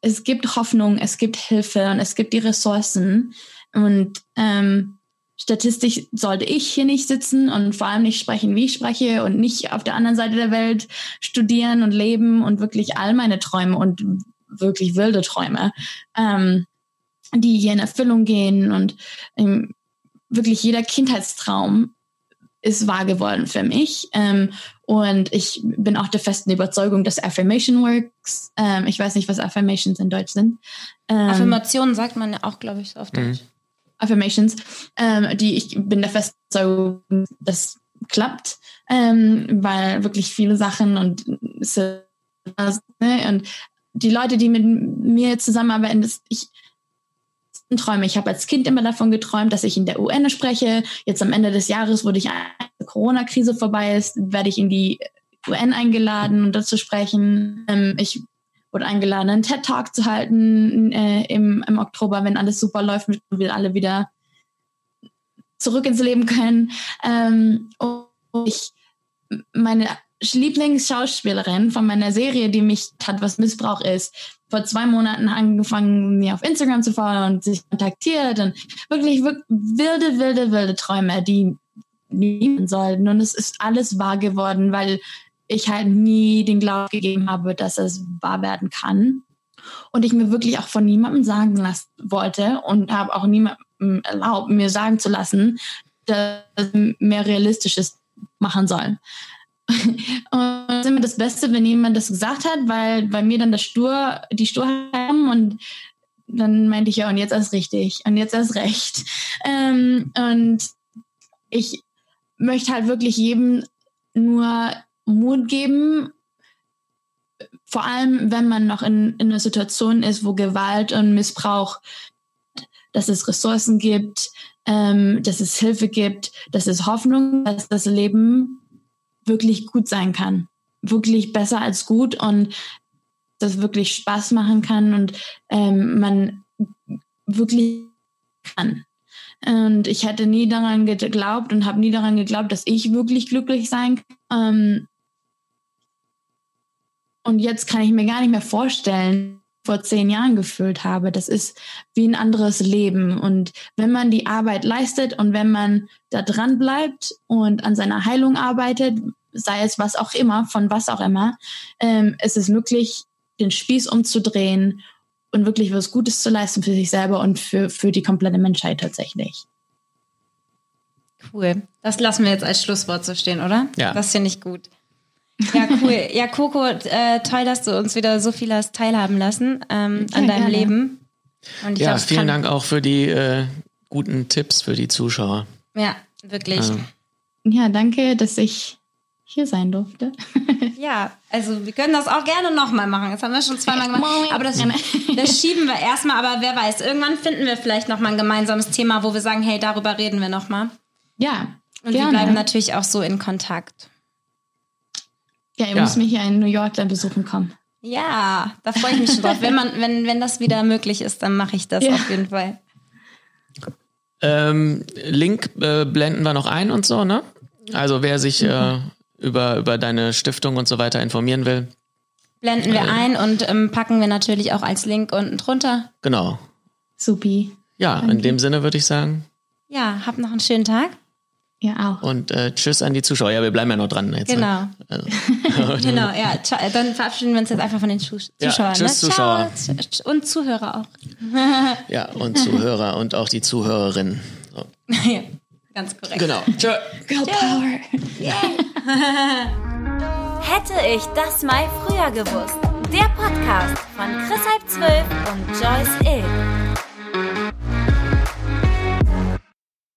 es gibt Hoffnung, es gibt Hilfe und es gibt die Ressourcen. Und ähm, statistisch sollte ich hier nicht sitzen und vor allem nicht sprechen, wie ich spreche und nicht auf der anderen Seite der Welt studieren und leben und wirklich all meine Träume und wirklich wilde Träume, ähm, die hier in Erfüllung gehen. Und ähm, wirklich jeder Kindheitstraum ist wahr geworden für mich. Ähm, und ich bin auch der festen Überzeugung, dass Affirmation works. Ähm, ich weiß nicht, was Affirmations in Deutsch sind. Ähm, Affirmationen sagt man ja auch, glaube ich, so auf Deutsch. Affirmations, ähm, die ich bin der festen Überzeugung, das klappt, ähm, weil wirklich viele Sachen und ne, und die Leute, die mit mir zusammenarbeiten, das, ich Träume. Ich habe als Kind immer davon geträumt, dass ich in der UN spreche. Jetzt am Ende des Jahres, wo die Corona-Krise vorbei ist, werde ich in die UN eingeladen, um dort zu sprechen. Ähm, ich wurde eingeladen, einen TED-Talk zu halten äh, im, im Oktober, wenn alles super läuft und wir alle wieder zurück ins Leben können. Ähm, und ich, meine Lieblingsschauspielerin von meiner Serie, die mich hat, was Missbrauch ist, vor zwei Monaten angefangen, mir auf Instagram zu folgen und sich kontaktiert und wirklich, wirklich wilde, wilde, wilde Träume, die nehmen sollten. Und es ist alles wahr geworden, weil ich halt nie den Glauben gegeben habe, dass es wahr werden kann. Und ich mir wirklich auch von niemandem sagen lassen wollte und habe auch niemandem erlaubt, mir sagen zu lassen, dass mehr realistisches machen soll. Und das ist immer das Beste, wenn jemand das gesagt hat, weil bei mir dann das Stur, die Sturheit haben und dann meinte ich ja, und jetzt erst richtig und jetzt erst recht. Ähm, und ich möchte halt wirklich jedem nur Mut geben, vor allem wenn man noch in, in einer Situation ist, wo Gewalt und Missbrauch, dass es Ressourcen gibt, ähm, dass es Hilfe gibt, dass es Hoffnung, dass das Leben wirklich gut sein kann. Wirklich besser als gut und das wirklich Spaß machen kann und ähm, man wirklich kann. Und ich hätte nie daran geglaubt und habe nie daran geglaubt, dass ich wirklich glücklich sein kann. Ähm, und jetzt kann ich mir gar nicht mehr vorstellen, vor zehn Jahren gefühlt habe. Das ist wie ein anderes Leben. Und wenn man die Arbeit leistet und wenn man da dran bleibt und an seiner Heilung arbeitet, sei es was auch immer, von was auch immer, ähm, es ist möglich, den Spieß umzudrehen und wirklich was Gutes zu leisten für sich selber und für, für die komplette Menschheit tatsächlich. Cool. Das lassen wir jetzt als Schlusswort so stehen, oder? Ja. Das finde ich gut. Ja, cool. Ja, Coco, äh, toll, dass du uns wieder so viel hast teilhaben lassen ähm, an deinem gerne. Leben. Und ich Ja, vielen kann- Dank auch für die äh, guten Tipps für die Zuschauer. Ja, wirklich. Also, Ja, danke, dass ich hier sein durfte. Ja, also wir können das auch gerne nochmal machen. Das haben wir schon zweimal gemacht. Aber das, Gerne. das schieben wir erstmal. Aber wer weiß, irgendwann finden wir vielleicht nochmal ein gemeinsames Thema, wo wir sagen, hey, darüber reden wir nochmal. Ja, Und wir gerne. bleiben natürlich auch so in Kontakt. Ja, ihr Ja. müsst mich ja in New York dann besuchen kommen. Ja, da freue ich mich schon drauf. Wenn, man, wenn, wenn das wieder möglich ist, dann mache ich das Ja. auf jeden Fall. ähm, Link äh, blenden wir noch ein und so, ne? Also wer sich äh, über, über deine Stiftung und so weiter informieren will, Blenden wir ein und ähm, packen wir natürlich auch als Link unten drunter. genau. Supi. Ja, in dem Sinne würde ich sagen. Ja, habt noch einen schönen Tag. Ihr auch. Und äh, tschüss an die Zuschauer. Ja, wir bleiben ja noch dran. Jetzt, Genau. Also, Genau, ja. Dann verabschieden wir uns jetzt einfach von den Zus Ja, Zuschauern. tschüss, ne? Zuschauer. Ciao. Und Zuhörer auch. ja, und Zuhörer und auch die Zuhörerinnen. So. ja, ganz korrekt. Genau. Tschö. Girl Power. Hätte ich das mal früher gewusst. Der Podcast von Chris Halb 12 und Joyce Ill.